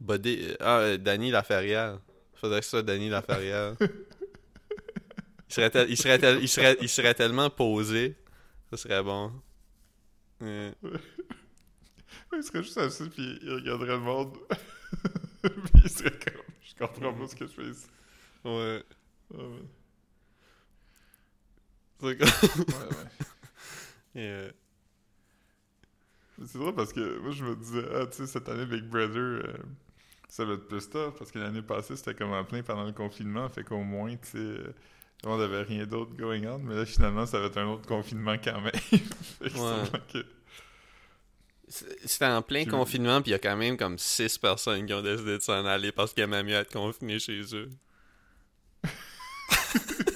Buddy. euh, Ah, euh, Danny Laferrière. Faudrait que ce soit Danny Laferrière. il, serait tel- il, serait tel- il, serait, il serait tellement posé. Ça serait bon. Euh, Il serait juste assis, puis il regarderait le monde. <laughs> puis il serait comme... Je comprends pas ce que je fais ici. ouais. Ouais, ouais. C'est Ouais, ouais. <laughs> Et, euh, C'est drôle parce que moi je me disais, ah tu sais, cette année Big Brother, euh, ça va être plus tough parce que l'année passée c'était comme en plein pendant le confinement, fait qu'au moins, tu sais, euh, on avait rien d'autre going on, mais là finalement ça va être un autre confinement quand même. <laughs> fait que Ouais. C'était en plein confinement, puis il y a quand même comme 6 personnes qui ont décidé de s'en aller parce qu'ils aimaient mieux être confinés chez eux. <laughs>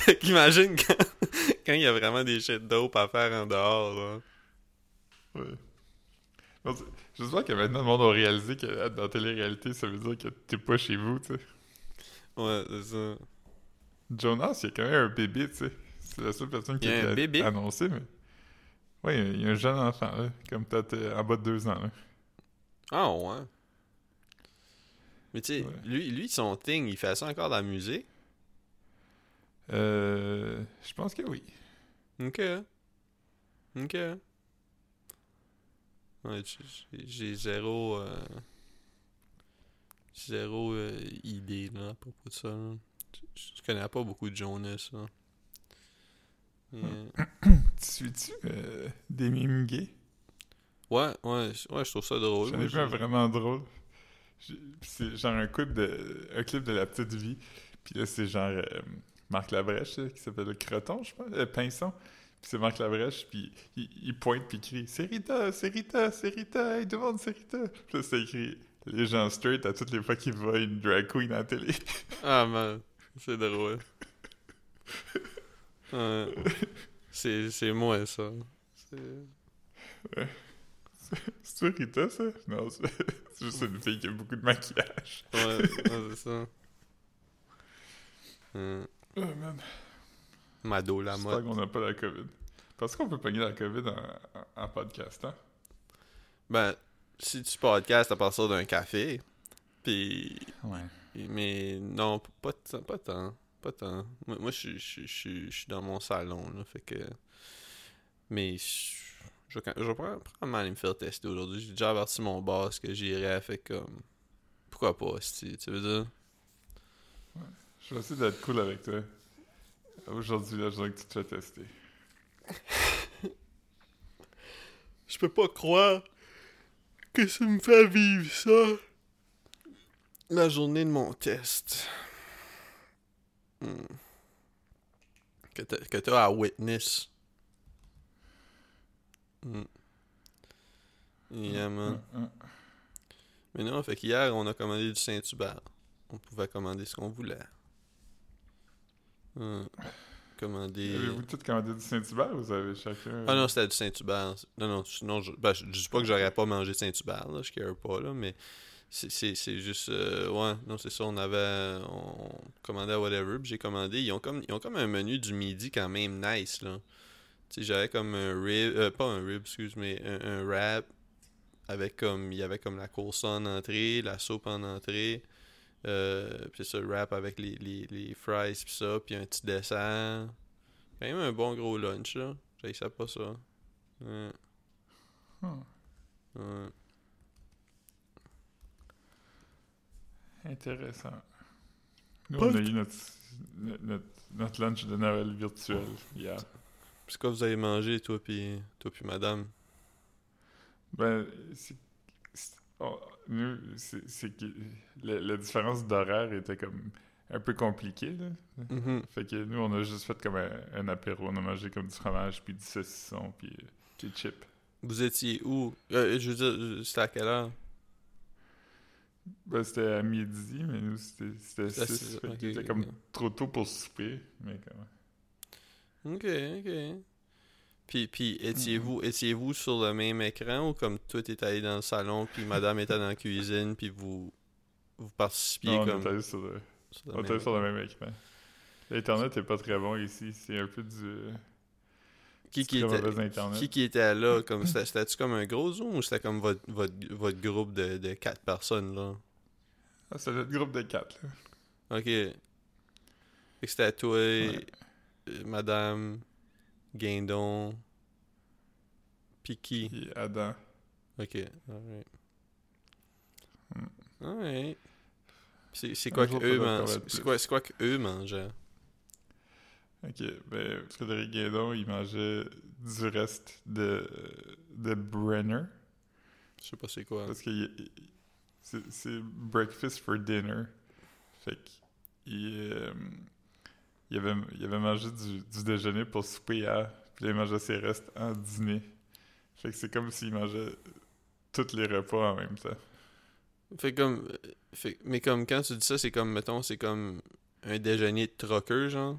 <laughs> fait qu'imagine quand quand il y a vraiment des shit dope à faire en dehors, là. Ouais. Non, c'est- J'espère que maintenant le monde a réalisé que être dans la télé-réalité, ça veut dire que t'es pas chez vous, tu sais. Ouais, c'est ça. Jonas, il y a quand même un bébé, tu sais. C'est la seule personne qui a été annoncée, mais... Ouais, il y a- un jeune enfant, là, comme peut-être euh, en bas de deux ans, là. Ah ouais. Mais tu sais, Ouais. lui, lui, son thing, il fait ça encore dans la musique. Euh... Je pense que oui. Ok. Ok. Ouais, j'ai- zéro. euh, zéro euh, idée là, à propos de ça. là. Je, je connais pas beaucoup de Jonas. Là. Euh, <coughs> Tu suis-tu euh, des mimes gays? ouais, ouais, je- ouais, je trouve ça drôle. J'en ai vu un vraiment drôle. C'est genre un clip de un clip de la petite vie. Puis là, c'est genre Marc Labrèche qui s'appelle le Croton, je pense, euh, Pinson. Puis c'est Marc Labrèche, puis il, il pointe puis il crie C'est Rita, c'est Rita, c'est Rita, hey, demande c'est Rita. Puis là, c'est écrit les gens straight à toutes les fois qu'ils voient une drag queen à la télé. <laughs> Ah man, c'est drôle. <laughs> Ouais. c'est, c'est moi ça. C'est- c'est toi Rita, ça? Non, c'est <laughs> c'est juste une fille qui a beaucoup de maquillage. Ouais, ouais, c'est ça. Hum. Oh man. Mado la mode. qu'on n'a pas la COVID. Parce qu'on peut pogner la COVID en, en, en podcast, hein? Ben, si tu podcastes à partir d'un café, puis Ouais. mais non, pas tant, pas tant, pas tant. Moi, moi, je suis- je suis- je suis je suis dans mon salon là, fait que mais je je vais probablement aller me faire tester aujourd'hui. J'ai déjà averti mon boss que j'irais, fait comme pourquoi pas, si tu veux dire? Je vais essayer d'être cool avec toi. Aujourd'hui, je voudrais que tu te fais tester. Je peux pas croire que ça me fait vivre ça. La journée de mon test. Hmm. Que t'as à witness. Hmm. Yeah, man. Hum, hum. Mais non, fait qu'hier, on a commandé du Saint-Hubert. On pouvait commander ce qu'on voulait. Commander... Avez-vous tous commandé du Saint-Hubert ou vous avez chacun. Ah non, c'était du Saint-Hubert. Non, non, sinon, je, ben, je, je dis pas que j'aurais pas mangé Saint-Hubert, là, je care pas, là, mais c'est- c'est c'est juste. euh, ouais, non, c'est ça, on avait. On commandait à whatever, puis j'ai commandé. Ils ont, comme, ils ont comme un menu du midi quand même nice, là. Tu sais, j'avais comme un rib. euh, pas un rib, excuse, mais un, un wrap. Avec comme. Il y avait comme la course en entrée, la soupe en entrée. Euh, puis ça, wrap avec les, les, les fries, puis ça, puis un petit dessert. Quand même un bon gros lunch, là. J'ai ça pas ça. Ouais. Hmm. Ouais. Intéressant. Nous, on a eu notre, notre, notre lunch de Noël virtuel hier. Puis quoi vous avez mangé, toi puis toi puis madame? Ben, c'est. c'est- oh, nous, c'est c'est que la, la différence d'horaire était comme un peu compliquée, là. Mhm. Fait que nous, on a juste fait comme un, un apéro. On a mangé comme du fromage, puis du saucisson, puis euh, des chips. Vous étiez où? Euh, je veux dire, c'était à quelle heure? Ben, c'était à midi, mais nous, c'était C'était à 6. six- Fait ok, qu'il était ok, comme trop tôt pour souper, mais comme... Ok, ok. Puis, puis étiez-vous étiez-vous sur le même écran ou comme toi t'es allé dans le salon puis madame était dans la cuisine puis vous vous participiez Non, on comme est sur le, sur le on est même allé sur le même écran. L'Internet est pas très bon ici. C'est un peu du... qui qui était qui qui était là <laughs> comme c'était c'était-tu comme un gros zoom ou c'était comme votre, votre, votre groupe de, de quatre personnes là? Ah, c'est notre groupe de quatre, là. ok Fait que c'était toi euh, madame Guindon. Qui Puis Adam. ok alright. Alright. C'est quoi que eux man- quoi quoi que eux mangeaient? Ok, ben, Frédéric Guédon, il mangeait du reste de, de Brenner. je sais pas c'est quoi. Parce que c'est breakfast for dinner. Fait qu'il euh, il avait, il avait mangé du, du déjeuner pour souper à. Puis il mangeait ses restes en dîner. Fait que c'est comme s'il mangeait tous les repas en même temps. Fait comme. euh, Fait, mais comme quand tu dis ça, c'est comme, mettons, c'est comme un déjeuner de troqueur, genre?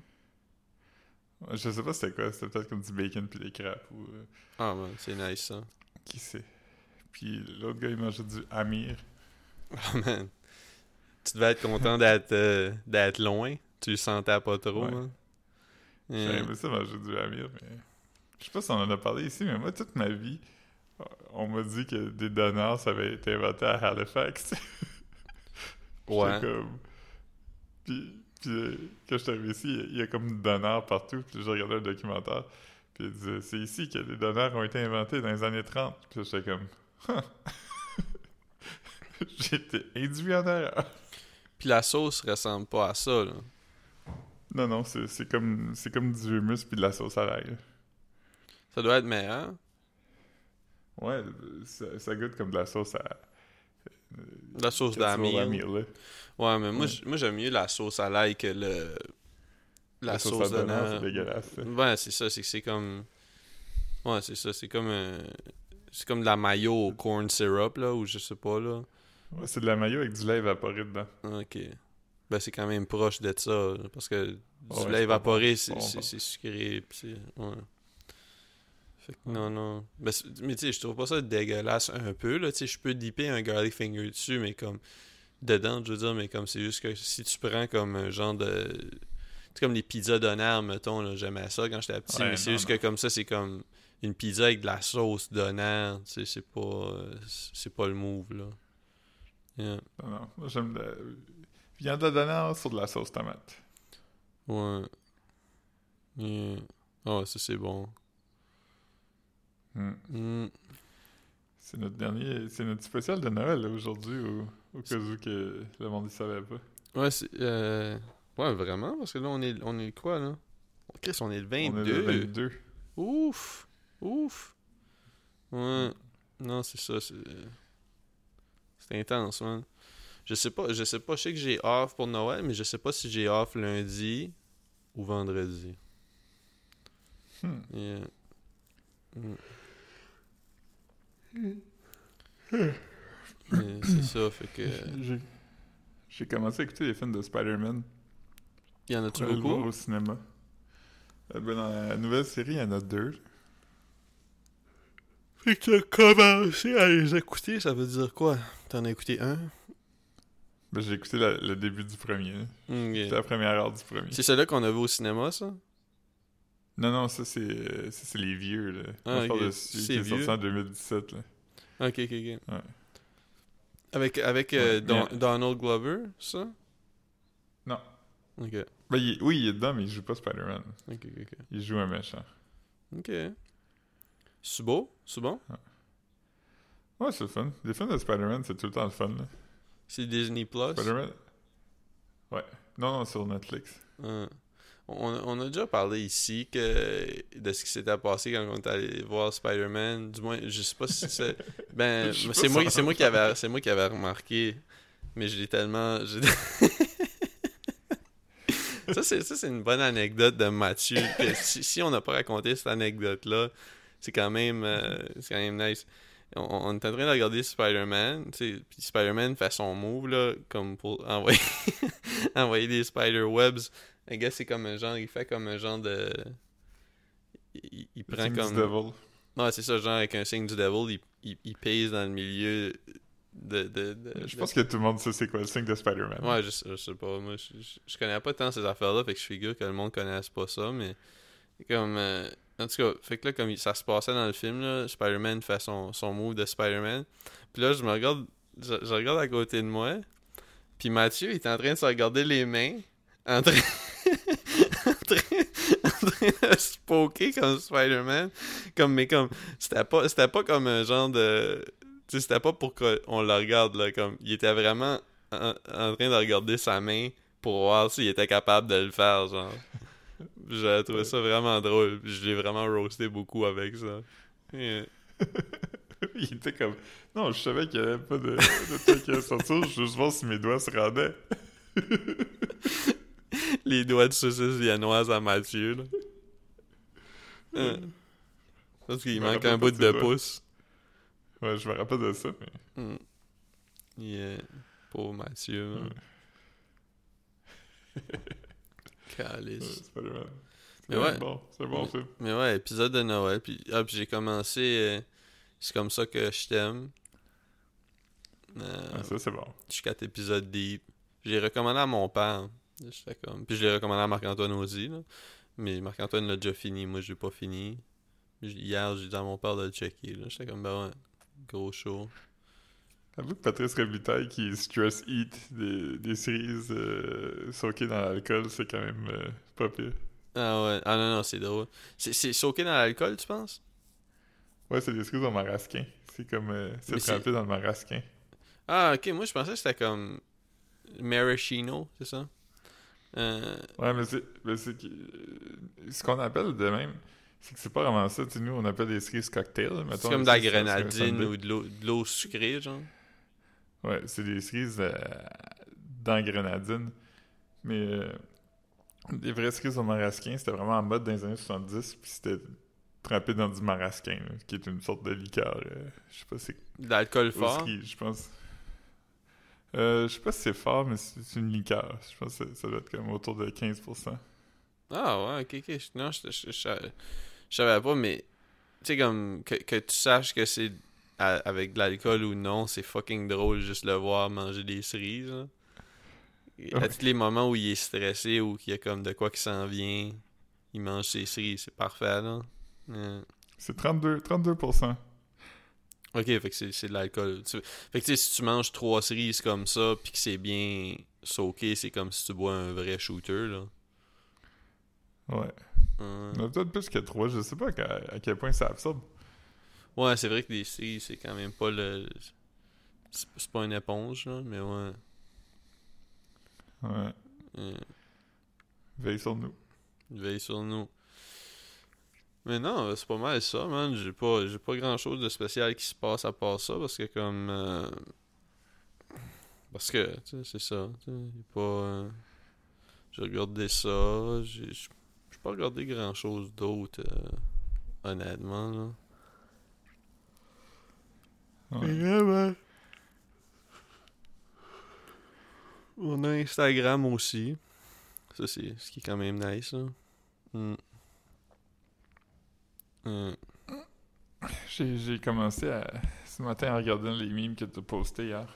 Je sais pas c'était quoi, c'était peut-être comme du bacon puis des crêpes ou euh, Ah, man, c'est nice ça. qui sait. Puis l'autre gars, il mangeait du Amir. Ah, man. Tu devais être content d'être euh, d'être loin. Tu le sentais pas trop, Ouais. J'ai Yeah. aimé ça manger du Amir, mais. Je sais pas si on en a parlé ici, mais moi, toute ma vie, on m'a dit que des donneurs, ça avait été inventé à Halifax. <laughs> Ouais. comme... Puis, puis euh, quand je suis arrivé ici, il y a- il y a comme des donneurs partout. Puis j'ai regardé un documentaire. Puis il disait, c'est ici que les donneurs ont été inventés dans les années 30. Puis j'étais comme, Huh. <laughs> J'ai été induit en erreur. Puis la sauce ressemble pas à ça, là. Non, non, c'est c'est comme, c'est comme du hummus puis de la sauce à l'ail. Ça doit être meilleur. Ouais, ça, ça goûte comme de la sauce à... La sauce vas au d'amir. Amir, là. Ouais, mais moi, Ouais. j'aime mieux la sauce à l'ail que le. La, sauce, à d'honneur. c'est dégueulasse. Ouais, c'est ça, c'est que c'est comme. Ouais, c'est ça, c'est comme un. C'est comme de la mayo au corn syrup, là, ou je sais pas, là. Ouais, c'est de la mayo avec du lait évaporé dedans. Ok. Ben, c'est quand même proche de ça, parce que du Ouais, lait évaporé, c'est sucré, pis c'est. Ouais. Fait que non, non. Ben, mais tu sais, je trouve pas ça dégueulasse un peu, là. Tu sais, je peux dipper un garlic finger dessus, mais comme. Dedans, je veux dire, mais comme c'est juste que si tu prends comme un genre de. C'est comme les pizzas d'honneur, mettons, là. J'aimais ça quand j'étais petit, Ouais, mais c'est juste non. que comme ça, c'est comme une pizza avec de la sauce d'honneur. Tu sais, c'est pas. C'est pas le move, là. Yeah. Non, non. Moi, j'aime la viande de donneur sur de la sauce tomate. Ouais. Yeah. Ah ouais, ça c'est bon. Hmm. Hmm. C'est notre dernier... C'est notre spécial de Noël, aujourd'hui, au... au cas où que le monde ne savait pas. Ouais, c'est. Euh... Ouais, vraiment, parce que là, on est, on est quoi, là? Oh, Chris, on est le 22. On est le 22. Ouf Ouf Ouais. Non, c'est ça, c'est. C'est intense, man. Je sais pas, je sais pas, je sais que j'ai off pour Noël, mais je sais pas si j'ai off lundi ou vendredi. Hmm. Yeah. Mm. Mais c'est ça, fait que. J'ai... J'ai commencé à écouter les films de Spider-Man. Y en a-tu beaucoup? au cinéma. Euh, ben, dans la nouvelle série, il y en a deux. Fait que t'as commencé à les écouter, ça veut dire quoi? T'en as écouté un? Ben, j'ai écouté la- le début du premier. là. Ok. C'était la première heure du premier. C'est celui-là qu'on a vu au cinéma, ça? Non, non, ça, c'est, ça, c'est les vieux. Là. Ah, je parle de celui C'est qui est sorti en 2017. Là. Ok, ok, ok. Avec, avec euh, Ouais, Don- mais- Donald Glover, ça? Non. Ok. Ben, il est- oui, il est dedans, mais il joue pas Spider-Man. Ok, ok, ok. Il joue un méchant. Ok. C'est beau? C'est bon? Ouais, c'est le fun. Les films de Spider-Man, c'est tout le temps le fun, là. C'est Disney Plus? Spider-Man... Ouais. Non, non, sur Netflix. Hein. On, on a déjà parlé ici que de ce qui s'était passé quand on est allé voir Spider-Man. Du moins, je sais pas si c'est. <laughs> Ben, c'est moi, c'est moi qui avais, c'est moi qui remarqué. Mais je l'ai tellement. j'ai- <laughs> ça, c'est, ça, c'est une bonne anecdote de Mathieu. que si, si on n'a pas raconté cette anecdote-là, c'est quand même, euh, c'est quand même nice. On, on est en train de regarder Spider-Man, puis Spider-Man fait son move, là, comme pour <laughs> envoyer, envoyer des spider-webs. Un gars, c'est comme un genre, il fait comme un genre de... Il, il prend signe comme... du Devil. Non, c'est ça, genre avec un signe du devil, il, il, il pèse dans le milieu de... de, de- Je de- pense que tout le monde sait c'est quoi le signe de Spider-Man. Ouais, je, sais- je sais pas. Moi, je, je, je connais pas tant ces affaires-là, fait que je figure que le monde connaisse pas ça, mais comme. euh, en tout cas, fait que là, comme ça se passait dans le film, Spider-Man fait son, son move de Spider-Man. Puis là, je me regarde, je, regarde à côté de moi, puis Mathieu il est en train de se regarder les mains, en train, <laughs> en train, en train de se poker comme Spider-Man. Comme, mais comme, c'était pas, c'était pas comme un genre de. Tu sais, c'était pas pour qu'on le regarde, là. Comme, il était vraiment en, en train de regarder sa main pour voir s'il était capable de le faire, genre. J'ai trouvé ça vraiment drôle. Je l'ai vraiment roasté beaucoup avec ça. Yeah. <laughs> il était comme... Non, je savais qu'il y avait pas de, de truc à sortir. Je juste voir si mes doigts se rendaient. <laughs> Les doigts de saucisse viennoise à Mathieu, là. Euh, Parce qu'il manque un bout de pouce. Ouais, je me rappelle de ça, mais... Mm. Yeah. Pauvre Mathieu. Ouais. <laughs> Calice. Spider-Man. Mais Ouais. Bon, c'est bon film. Mais ouais, épisode de Noël. Puis, ah, puis j'ai commencé. euh, c'est comme ça que je t'aime. Euh, Ah, ça, c'est bon. quatre épisodes deep. J'ai recommandé à mon père. J'étais comme... Puis je l'ai recommandé à Marc-Antoine aussi. Là. Mais Marc-Antoine l'a déjà fini. Moi, j'ai pas fini. Hier, j'ai dit à mon père de le checker. là. J'étais comme, ben ouais, gros show. Avoue que Patrice Robitaille qui stress eat des, des cerises euh, soakées dans l'alcool, c'est quand même euh, pas pire. Ah ouais, ah non, non, c'est drôle. C'est, soaké dans l'alcool, tu penses? Ouais, c'est des cerises au marasquin. C'est comme... euh, c'est trempé dans le marasquin. Ah, ok, moi je pensais que c'était comme maraschino, c'est ça? Euh, Ouais, mais c'est... mais c'est que- euh, ce qu'on appelle de même, c'est que c'est pas vraiment ça. Tu sais, nous, on appelle des cerises cocktail. mettons, c'est comme de la grenadine ou de l'eau sucrée, genre. Ouais, c'est des cerises euh, dans grenadine. Mais euh, des vraies cerises au marasquin, c'était vraiment en mode dans les années 70, puis c'était trempé dans du marasquin, là, qui est une sorte de liqueur. euh, je sais pas si De l'alcool fort? je pense. Euh, je sais pas si c'est fort, mais c'est une liqueur. Je pense que ça- doit être comme autour de 15%. Ah ouais, ok, ok. Non, je, je, je, savais- je savais pas, mais tu sais, comme que, que tu saches que c'est à- avec de l'alcool ou non, c'est fucking drôle juste le voir manger des cerises. Et À tous les moments où il est stressé ou qu'il y a comme de quoi qui s'en vient, il mange ses cerises, c'est parfait là. C'est 32, 32%. Ok, fait que c'est c'est de l'alcool. Fait que si tu manges trois cerises comme ça, puis que c'est bien soaké, c'est comme si tu bois un vrai shooter là. Ouais. On a peut-être plus que 3. Je sais pas à, à quel point ça absorbe. Ouais, c'est vrai que les c'est quand même pas le. C'est pas une éponge, là, mais ouais. Ouais. Euh, Veille sur nous. veille sur nous. Mais non, euh, c'est pas mal ça, man. J'ai pas, j'ai pas grand chose de spécial qui se passe à part ça, parce que comme. euh, Parce que, tu sais, c'est ça. tu sais, pas. euh, J'ai regardé ça. J'ai j'ai pas regardé grand chose d'autre, honnêtement, là. Ouais. On a Instagram aussi. Ça, c'est ce qui est quand même nice. Hmm. Hmm. J'ai commencé à, ce matin à regarder les memes que tu as postés hier.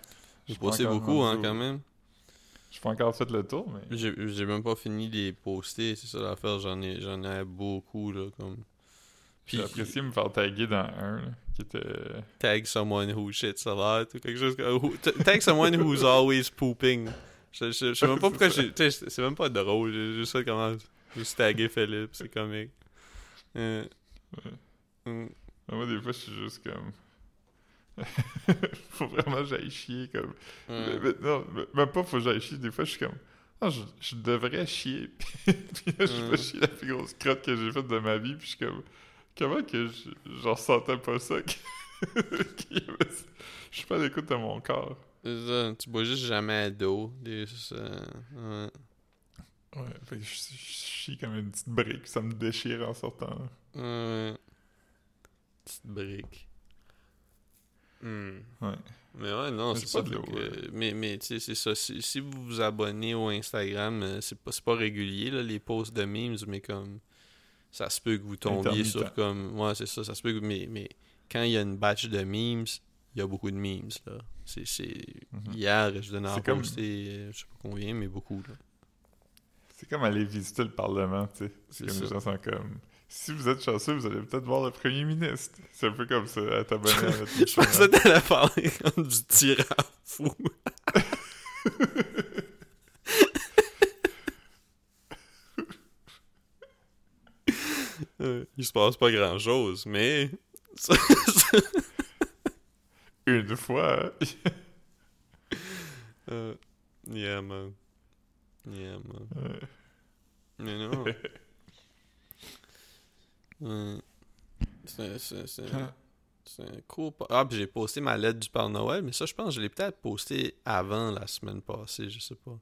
J'ai posté beaucoup, hein, quand même. J'ai pas encore fait le tour, mais. J'ai même pas fini de les poster, c'est ça l'affaire. J'en ai, j'en ai beaucoup, là, comme... J'ai apprécié me faire taguer dans un, là, qui était... tag someone who shits a lot ou quelque chose comme who- tag someone who's always pooping. Je, je, je sais même pas pourquoi j'ai. C'est même pas drôle. J'ai juste ça comment. Juste taguer Philippe, c'est comique. Euh, mm, Moi, des fois, je suis juste comme... <laughs> faut vraiment que j'aille chier, comme... Mais- mm. mais non, même pas faut que j'aille chier. Des fois, je suis comme... Ah, je, je devrais chier. <laughs> puis là, je Mm. vais chier la plus grosse crotte que j'ai faite de ma vie. Puis je suis comme... Comment que je, ressentais pas ça? <laughs> Je suis pas à l'écoute de mon corps? C'est ça, tu bois juste jamais d'eau. Des, ça, ouais. Ouais, fait que je, je chie comme une petite brique. Ça me déchire en sortant. Ouais. Petite brique. Hmm. Ouais. Mais ouais, non, c'est pas de que-. Mais, mais tu sais, c'est ça. Si, si vous vous abonnez au Instagram, euh, c'est pas, pas régulier, là, les posts de memes, mais comme. Ça se peut que vous tombiez sur comme. Ouais, c'est ça. Ça se peut que. Mais, mais quand il y a une batch de memes, il y a beaucoup de memes, là. C'est. c'est... Mhm. Hier, je donnais C'est comme- poster, euh, je sais pas combien, mais beaucoup, là. C'est comme aller visiter le Parlement, tu sais. C'est comme les gens sont comme... Si vous êtes chanceux, vous allez peut-être voir le premier ministre. C'est un peu comme ça, à t'abonner à <laughs> notre Je pensais que t'allais parler comme du tyran fou. <laughs> Euh, Il se passe pas grand chose, mais. <laughs> Une fois. <laughs> Euh, yeah, man. Yeah, man. Ouais. Mais non. <laughs> Ouais. C'est- un cool. pa- Ah, puis j'ai posté ma lettre du Père Noël, mais ça, je pense que je l'ai peut-être posté avant la semaine passée, je sais pas.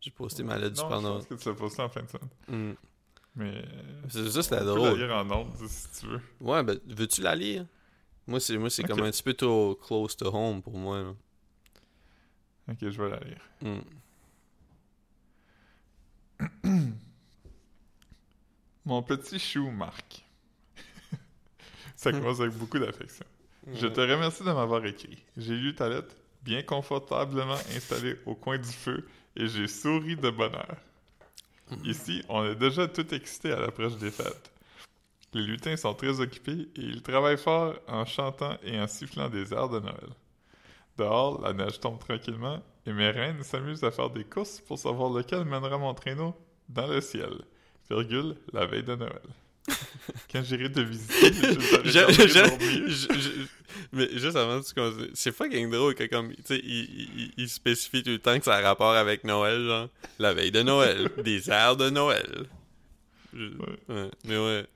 J'ai posté ma lettre non, du Père je Noël. pense que tu l'as posté en fin de semaine. Hmm. Mais... C'est ça, c'était on peut la drôle. lire en ordre, si tu veux. Ouais, ben, veux-tu la lire? Moi, c'est moi c'est Ok. comme un petit peu trop close to home pour moi. là. Ok, je vais la lire. Hmm. <clears throat> Mon petit chou, Marc. <laughs> Ça commence avec beaucoup d'affection. Je te remercie de m'avoir écrit. J'ai lu ta lettre, bien confortablement installée au coin du feu, et j'ai souri de bonheur. <laughs> Ici, on est déjà tout excité à l'approche des fêtes. Les lutins sont très occupés et ils travaillent fort en chantant et en sifflant des airs de Noël. Dehors, la neige tombe tranquillement et mes reines s'amusent à faire des courses pour savoir lequel mènera mon traîneau dans le ciel. Virgule, la veille de Noël. <laughs> Quand j'irai te visiter, je mais juste avant tu continues, c'est fucking drôle que comme, tu sais, il, il- il spécifie tout le temps que ça a rapport avec Noël, genre, la veille de Noël, <laughs> des airs de Noël. Je- Ouais. ouais, mais ouais.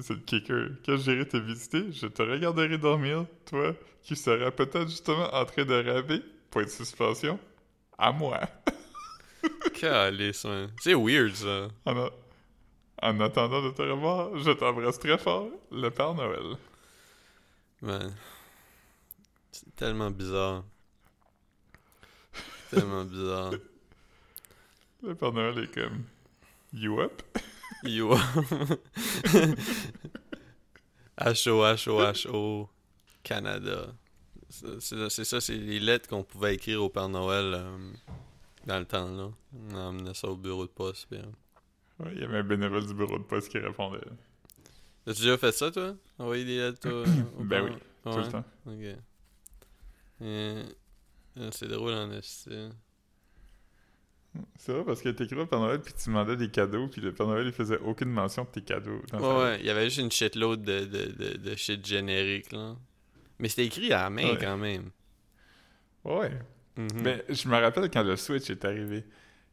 C'est le kicker. Quand j'irai te visiter, je te regarderai dormir, toi, qui seras peut-être justement en train de rêver, point de suspension, à moi. <laughs> Calice, man. C'est weird, ça. En, a- en attendant de te revoir, je t'embrasse très fort, le Père Noël. Man. C'est tellement bizarre. tellement bizarre. Le Père Noël est comme You up? Yo. H-O-H-O-H-O Canada. C'est ça, c'est les lettres qu'on pouvait écrire au Père Noël euh, dans le temps, là. On emmenait ça au bureau de poste. puis, euh. Ouais, il y avait un bénévole du bureau de poste qui répondait As-tu déjà fait ça, toi? Envoyer des lettres toi, <coughs> au Ben oui, tout Ouais? le temps. Ok. Euh, euh, c'est drôle en esti. C'est vrai parce que t'écrivais au Père Noël puis tu demandais des cadeaux puis le Père Noël il faisait aucune mention de tes cadeaux. dans Ouais, ouais, il y avait juste une shitload de, de, de, de shit générique, là. Mais c'était écrit à la main, Ouais. quand même. Ouais. Mhm. Mais je me rappelle quand le Switch est arrivé,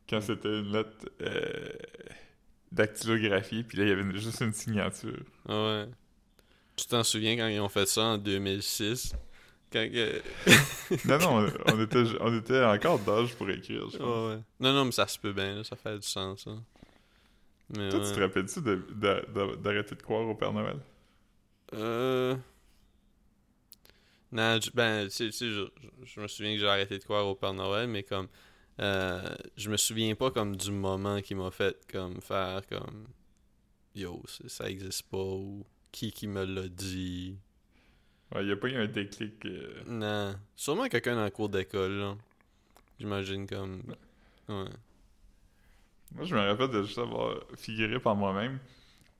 quand c'était une lettre euh, dactylographie, puis là, il y avait juste une signature. Ah Ouais. Tu t'en souviens quand ils ont fait ça en 2006? Quand que... <laughs> Non, non, on, on était, on était encore d'âge pour écrire, je pense. Ouais, ouais. Non, non, mais ça se peut bien, là, ça fait du sens. Mais Toi, ouais. tu te rappelles-tu d'arrêter de croire au Père Noël? Euh... Non, ben, tu sais, tu sais, je, je- je me souviens que j'ai arrêté de croire au Père Noël, mais comme... euh, je me souviens pas comme du moment qui m'a fait comme faire comme... Yo, ça existe pas, ou qui qui me l'a dit. Ouais, il n'y a pas eu un déclic. euh, Non. Sûrement quelqu'un dans le cours d'école. J'imagine comme... Ouais. Moi, je me rappelle de juste avoir figuré par moi-même.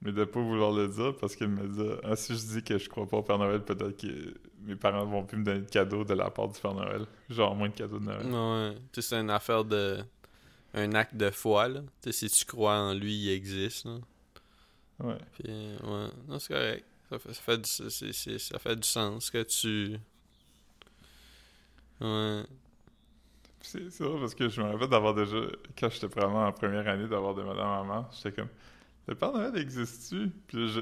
mais de pas vouloir le dire parce qu'il me dit Ah, si je dis que je crois pas au Père Noël, peut-être que mes parents vont plus me donner de cadeaux de la part du Père Noël. Genre moins de cadeaux de Noël. Ouais. Tu sais, c'est une affaire de. Un acte de foi, là. Tu sais, si tu crois en lui, il existe, là. Ouais. Puis, ouais. Non, c'est correct. Ça fait, ça, fait du, ça fait du sens que tu. Ouais. C'est c'est vrai parce que je me rappelle d'avoir déjà, quand j'étais vraiment en première année, d'avoir demandé à maman, j'étais comme, le Père Noël existe-tu? Puis je,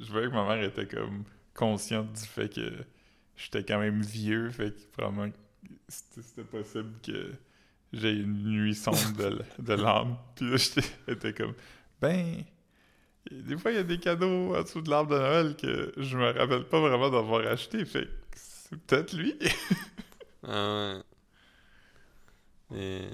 je voyais que ma mère était comme consciente du fait que j'étais quand même vieux, fait que probablement c'était possible que j'ai une nuit sombre de, <laughs> de l'âme. Puis là, j'étais comme, ben, des fois il y a des cadeaux en dessous de l'arbre de Noël que je me rappelle pas vraiment d'avoir acheté, fait que c'est peut-être lui. <laughs> Ah ouais.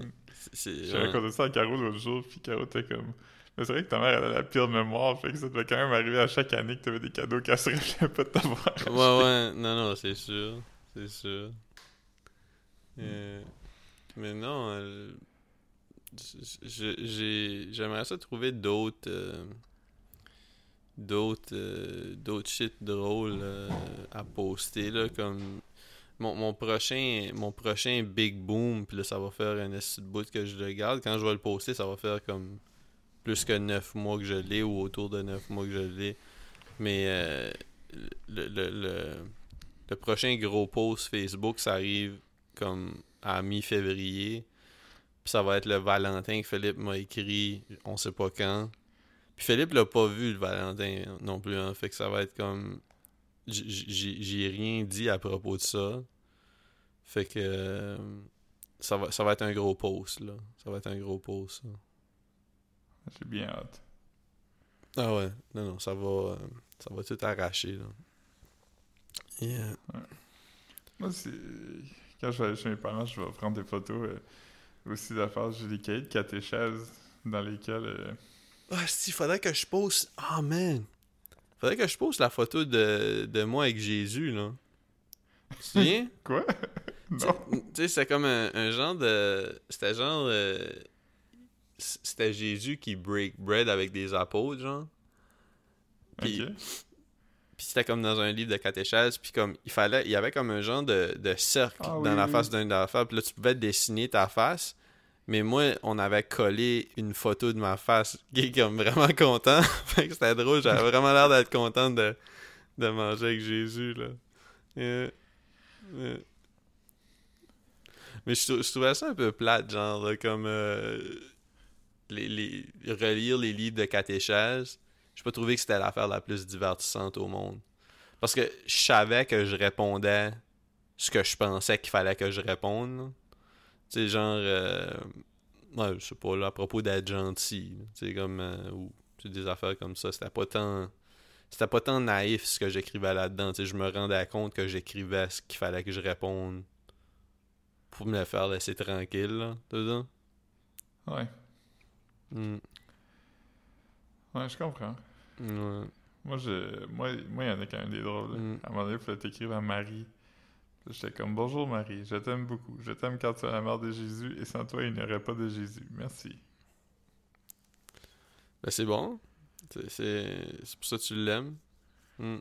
J'ai ouais. raconté ça à Caro l'autre jour, puis Caro était comme. Mais c'est vrai que ta mère, elle a la pire mémoire, fait que ça devait quand même arriver à chaque année que t'avais des cadeaux qu'elle se rappelait pas de t'avoir acheté. Ouais, ouais, non, non, c'est sûr. C'est sûr. Euh, mais non, euh, j'ai- j'aimerais ça trouver d'autres. euh, d'autres. euh, d'autres shit drôles à poster, là, comme. Mon, mon prochain mon prochain big boom puis là ça va faire un de bout que je le garde quand je vais le poster ça va faire comme plus que 9 mois que je l'ai ou autour de 9 mois que je l'ai mais euh, le, le, le, prochain gros post Facebook, ça arrive comme à mi-février. Puis ça va être le Valentin que Philippe m'a écrit, on sait pas quand. Puis Philippe l'a pas vu, le Valentin, non plus. Hein, fait que ça va être comme. J'ai rien dit à propos de ça. Fait que. euh, ça, va, ça va être un gros post, là. Ça va être un gros post. ça. J'ai bien hâte. Ah ouais, non, non, ça va, euh, ça va tout arracher, là. Euh, Moi, c'est. Quand je vais aller chez mes parents, je vais prendre des photos euh, aussi d'affaires. J'ai des cahiers de catéchèse dans lesquels. euh, Ah, si, faudrait que je poste. Ah, man. Faudrait que je poste la photo de, de moi avec Jésus, là. Tu te souviens? <laughs> Quoi? Non. tu sais, c'était comme un, un genre de. C'était genre. C'était Jésus qui break bread avec des apôtres, genre. Puis, puis c'était comme dans un livre de catéchèse, puis comme il fallait, il y avait comme un genre de, de cercle Ah dans oui, la oui, face d'un face, puis là tu pouvais dessiner ta face. Mais moi, on avait collé une photo de ma face <laughs> qui est comme vraiment content. <laughs> fait que c'était drôle, j'avais vraiment l'air d'être content de, de manger avec Jésus, là. Euh, euh. Mais je, je trouvais ça un peu plate, genre, là, comme euh, les, relire les livres de catéchèse. J'ai pas trouvé que c'était l'affaire la plus divertissante au monde. Parce que je savais que je répondais ce que je pensais qu'il fallait que je réponde. Tu sais, genre, euh, ouais, sais pas, à propos d'être gentil. Tu comme, euh, ou des affaires comme ça. C'était pas tant. C'était pas tant naïf ce que j'écrivais là-dedans. Tu sais, je me rendais compte que j'écrivais ce qu'il fallait que je réponde pour me le faire laisser tranquille, là, dedans. Ouais. Hmm. Ouais, je comprends. Ouais. Moi, je... moi, moi, il y en a quand même des drôles. là. Mm. À un moment donné, il fallait t'écrire à Marie. J'étais comme Bonjour Marie, je t'aime beaucoup. Je t'aime quand tu es la mère de Jésus et sans toi, il n'y aurait pas de Jésus. Merci. Ben, c'est bon. C'est pour ça que tu l'aimes. Hmm.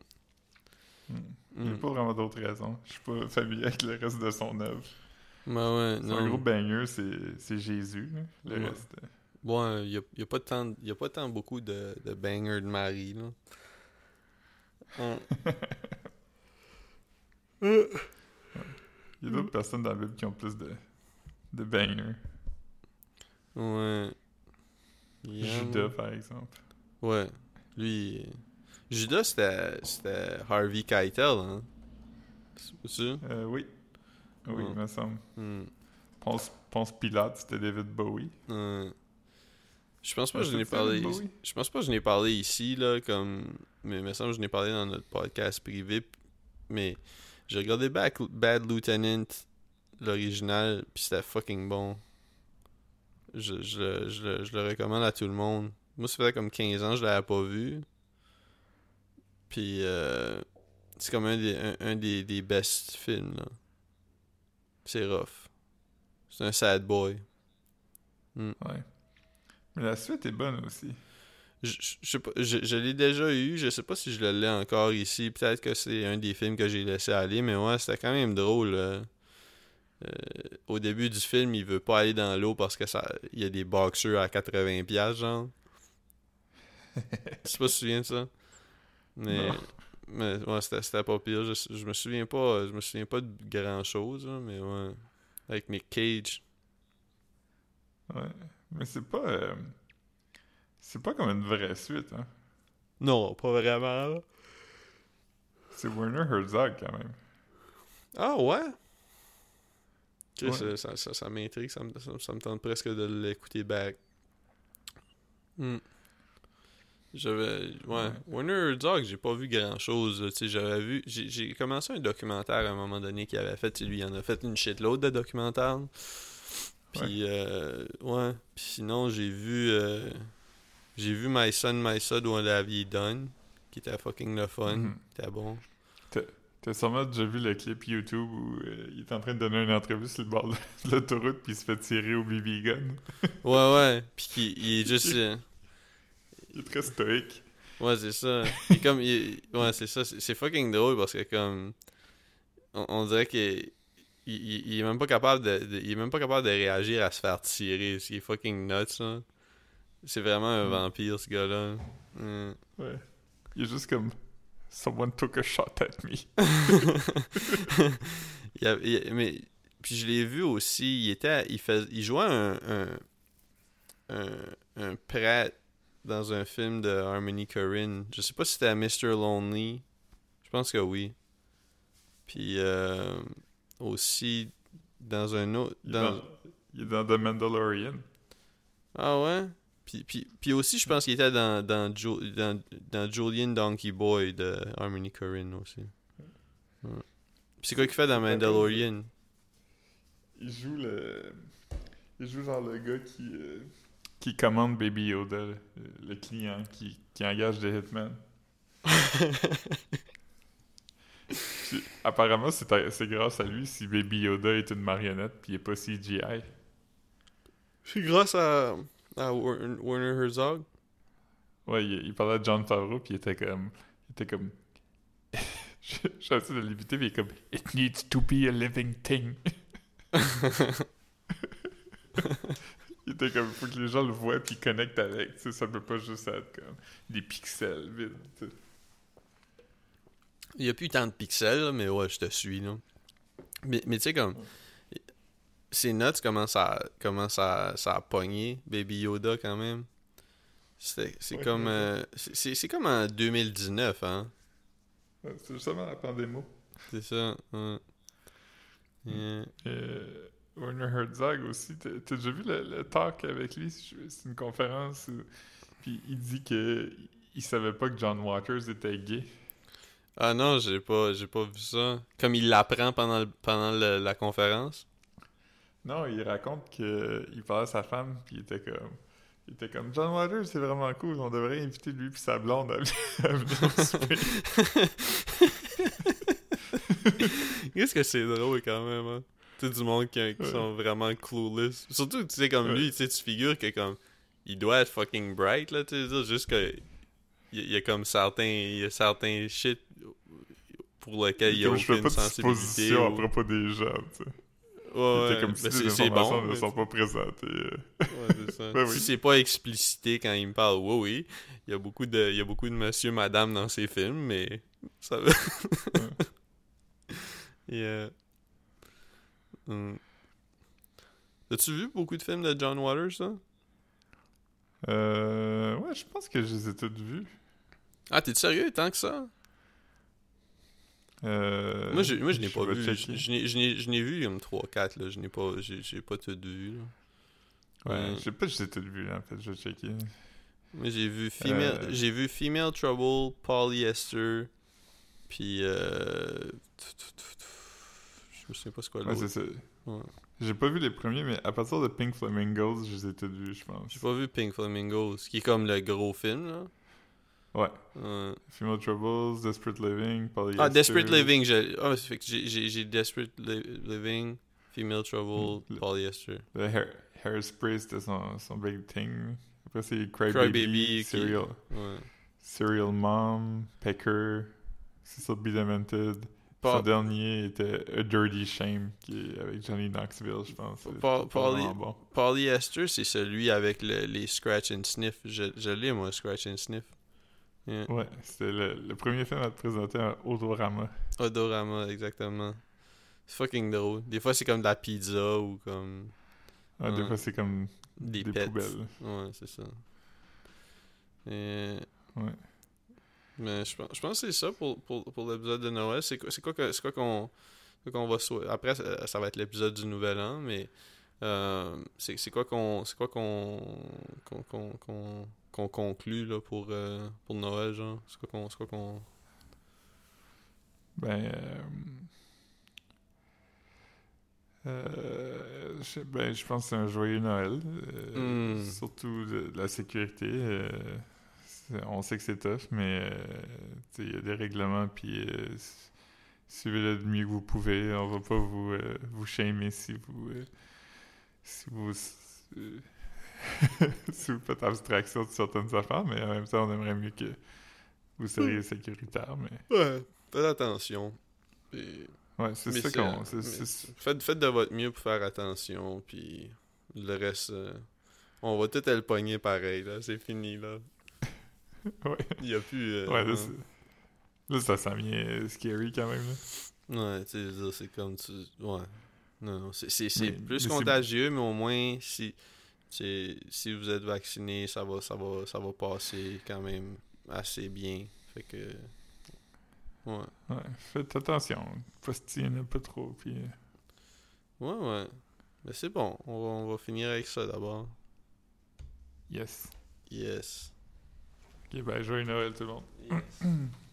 Hmm. Il n'y a pas vraiment d'autres raisons. Je suis pas familier avec le reste de son œuvre. Ben ouais, non. un gros banger, c'est c'est Jésus. là. Le Ouais. reste. Bon, il n'y a, y a pas tant, y a pas tant beaucoup de, de bangers de Marie, là. Hum. Il y a d'autres personnes dans la Bible qui ont plus de, de bangers. Ouais. Judas, par exemple. Ouais. Lui. Judas, c'était c'était Harvey Keitel, hein. C'est pas ça? Euh, oui. Oui, Ouais. il me semble. Hmm. Ponce, Ponce Pilate, c'était David Bowie. Ouais. Je pense pas que je n'ai parlé. Bowie? Je pense pas que je n'ai parlé ici, là, comme. Mais il me semble que je n'ai parlé dans notre podcast privé. Mais j'ai regardé Back- Bad Lieutenant, l'original, puis c'était fucking bon. Je, je, le- je, je le recommande à tout le monde. Moi, ça faisait comme 15 ans que je l'avais pas vu. Puis, euh, c'est comme un des, un, un des, des best films, là. C'est rough. C'est un sad boy. Ouais. Mais la suite est bonne aussi. Je, je, je l'ai déjà eu, je sais pas si je le l'ai encore ici. Peut-être que c'est un des films que j'ai laissé aller, mais ouais, c'était quand même drôle. euh. Euh, au début du film, il veut pas aller dans l'eau parce que ça il y a des boxeurs à 80 pièces genre. Je sais pas si tu te souviens de ça. Mais mais ouais, c'était c'était pas pire, je, je me souviens pas, je me souviens pas de grand-chose là, mais ouais avec Nick Cage. Ouais. Mais c'est pas. euh, C'est pas comme une vraie suite, hein. Non, pas vraiment. là. C'est Werner Herzog quand même. Ah ouais? Ça, ça, ça, ça m'intrigue, ça me, ça, ça me tente presque de l'écouter back. Hmm. J'avais. Ouais. Warner Herzog, j'ai pas vu grand chose. J'avais vu. J'ai commencé un documentaire à un moment donné qu'il avait fait. Lui, il en a fait une shitload de documentaires. Puis, euh, ouais. Puis sinon, j'ai vu. euh, j'ai vu My Son, My Son, où on l'avait done. Qui était fucking le fun. Qui était bon. T'as sûrement déjà vu le clip YouTube où euh, il est en train de donner une entrevue sur le bord de <laughs> l'autoroute puis il se fait tirer au BB gun. Ouais, ouais. Puis qu'il il est juste. euh, Il est très stoïque. Ouais, c'est ça. Et comme, il- ouais, c'est ça. C'est c'est fucking drôle parce que comme, on, on dirait qu'il il, il- il est même pas capable de, de- il est même pas capable de réagir à se faire tirer. Il est fucking nuts, là. C'est vraiment un Mm. vampire, ce gars-là. Mm. Ouais. Il est juste comme Someone took a shot at me. <laughs> Il y a- il- mais, puis je l'ai vu aussi, il était, il fait, il jouait un, un, un, un prêtre dans un film de Harmony Korine. Je sais pas si c'était Mr. Lonely. Je pense que oui. Puis euh, aussi dans un autre. Il est Dans... dans, il est dans The Mandalorian. Ah ouais? Puis, puis, puis aussi, je pense qu'il était dans, dans, Jo- dans, dans Julian Donkey Boy de Harmony Korine aussi. Ouais. Puis c'est quoi qu'il fait dans Mandalorian? Il joue le. Il joue genre le gars qui. euh, qui commande Baby Yoda, le, le client qui, qui engage des hitmen. <laughs> Puis, apparemment, c'est grâce à lui si Baby Yoda est une marionnette puis il est pas CGI. C'est grâce à, à War- Warner Herzog. Ouais, il, il parlait de John Favreau puis il était comme. Il était comme. Je je suis en train de l'éviter, mais il est comme. It needs to be a living thing. <laughs> il était comme. Faut que les gens le voient puis connectent avec. Ça peut pas juste être comme. Des pixels vides. tu sais. Il y a plus tant de pixels, mais ouais, je te suis, là. Mais, mais tu sais, comme... C'est nuts comment ça, comment ça, ça a pogné Baby Yoda, quand même. C'est Ouais, comme... ouais. euh, c'est- comme en 2019, hein. Ouais, C'est justement la pandémie. C'est ça. ouais. Yeah. Euh, Werner Herzog aussi, t'as déjà vu le, le talk avec lui? C'est une conférence où puis il dit que il savait pas que John Waters était gay. Ah non, j'ai pas, j'ai pas vu ça. Comme il l'apprend pendant, le- pendant le- la conférence? Non, il raconte que il parlait à sa femme puis il était comme il était comme John Waters, c'est vraiment cool, on devrait inviter lui puis sa blonde à, <laughs> à venir souper. <laughs> Qu'est-ce que c'est drôle quand même, hein? Tu sais, du monde qui, qui Ouais. sont vraiment clueless. Surtout, tu sais, comme Ouais. lui, tu sais, tu figures que comme. Il doit être fucking bright, là, tu sais, juste que. Il y a comme certains. Il y a certains shit pour lesquels il y a Comme je fais aucune pas de sensibilité. supposition à ou- propos des gens, tu sais. Ouais, ouais, comme ben, si c'est les informations bon. ne sont pas présentées. Ouais, c'est ça. <laughs> Ben Si oui. c'est pas explicité quand il me parle, oui, oui. Il y a beaucoup de, il y a beaucoup de monsieur, madame dans ses films, mais ça va. yeah. <laughs> Hmm. As-tu vu beaucoup de films de John Waters, ça? Euh, ouais, je pense que je les ai toutes vues. Ah, t'es sérieux tant que ça? Euh, moi, j'ai- moi, je n'ai pas vu. Je, je n'ai- je je vu comme 3-4, là. Je n'ai pas, j'ai j'ai pas tout vu, là. Ouais, Ouais. je sais pas si je les ai toutes vues, en fait, je vais checker. Moi, j'ai vu Female, Euh. j'ai vu Female Trouble, Polyester, puis euh... Je souviens pas c'est quoi Ouais, l'autre. c'est ça. Ouais. J'ai pas vu les premiers, mais à partir de Pink Flamingos, je les ai toutes vues, je pense. J'ai pas vu Pink Flamingos, qui est comme le gros film, là. Ouais. Ouais. Female Troubles, Desperate Living, Polyester. Ah, Desperate Living, j'ai j'ai Desperate Li- Living, Female Trouble, Hmm, le- Polyester. Le hair, Hairspray, c'était son, son big thing. Après, c'est Crybaby, Crybaby qui- Serial, Ouais. Serial Mom, Pecker, c'est ça, Be Son dernier était A Dirty Shame, qui est avec Johnny Knoxville, je pense. C'est Pa- pas Paulie- vraiment bon. Polyester, c'est celui avec le- les scratch and sniff. Je, je l'ai, moi, scratch and sniff. Yeah. Ouais, c'était le, le premier film à te présenter un Odorama. Odorama, exactement. C'est fucking drôle. Des fois, c'est comme de la pizza ou comme Ah, Des fois, c'est comme des, poubelles. Ouais, c'est ça. Et... Ouais. Mais je pense, je pense que c'est ça pour, pour, pour l'épisode de Noël. C'est quoi, c'est quoi que- c'est quoi qu'on qu'on va souhaiter. Après, ça, ça va être l'épisode du Nouvel An, mais euh, c'est quoi qu'on c'est quoi qu'on qu'on qu'on qu'on qu'on conclut là, pour, euh, pour Noël, genre? C'est quoi qu'on... Quoi qu'on... Ben, euh, euh, je, ben, je pense que c'est un joyeux Noël. euh, Mm. Surtout de, de la sécurité. euh, on sait que c'est tough, mais il y a des règlements, puis suivez-le du mieux que vous pouvez. On va pas vous, vous shamer si vous... si vous... euh, vous faites abstraction de certaines affaires, mais en même temps, on aimerait mieux que vous seriez sécuritaire, mais... Ouais, faites attention. Puis- Ouais, c'est ça qu'on... Faites, faites de votre mieux pour faire attention, puis le reste... euh, on va tout le pogner pareil, là. C'est fini, là. <laughs> Ouais. Il y a plus... euh, Ouais, là, hein. là, ça sent bien scary quand même. Là. Ouais, tu sais, c'est comme tu. Ouais. Non, non, c'est plus mais contagieux, mais au moins, si, si vous êtes vacciné, ça va, ça, va, ça va passer quand même assez bien. Fait que. Ouais. Ouais, faites attention. Postine pas trop. Puis... euh, Ouais, ouais. Mais c'est bon, on va, on va finir avec ça d'abord. Yes. Yes. Ok, ben, joyeux Noël tout le monde. Yes. <clears throat>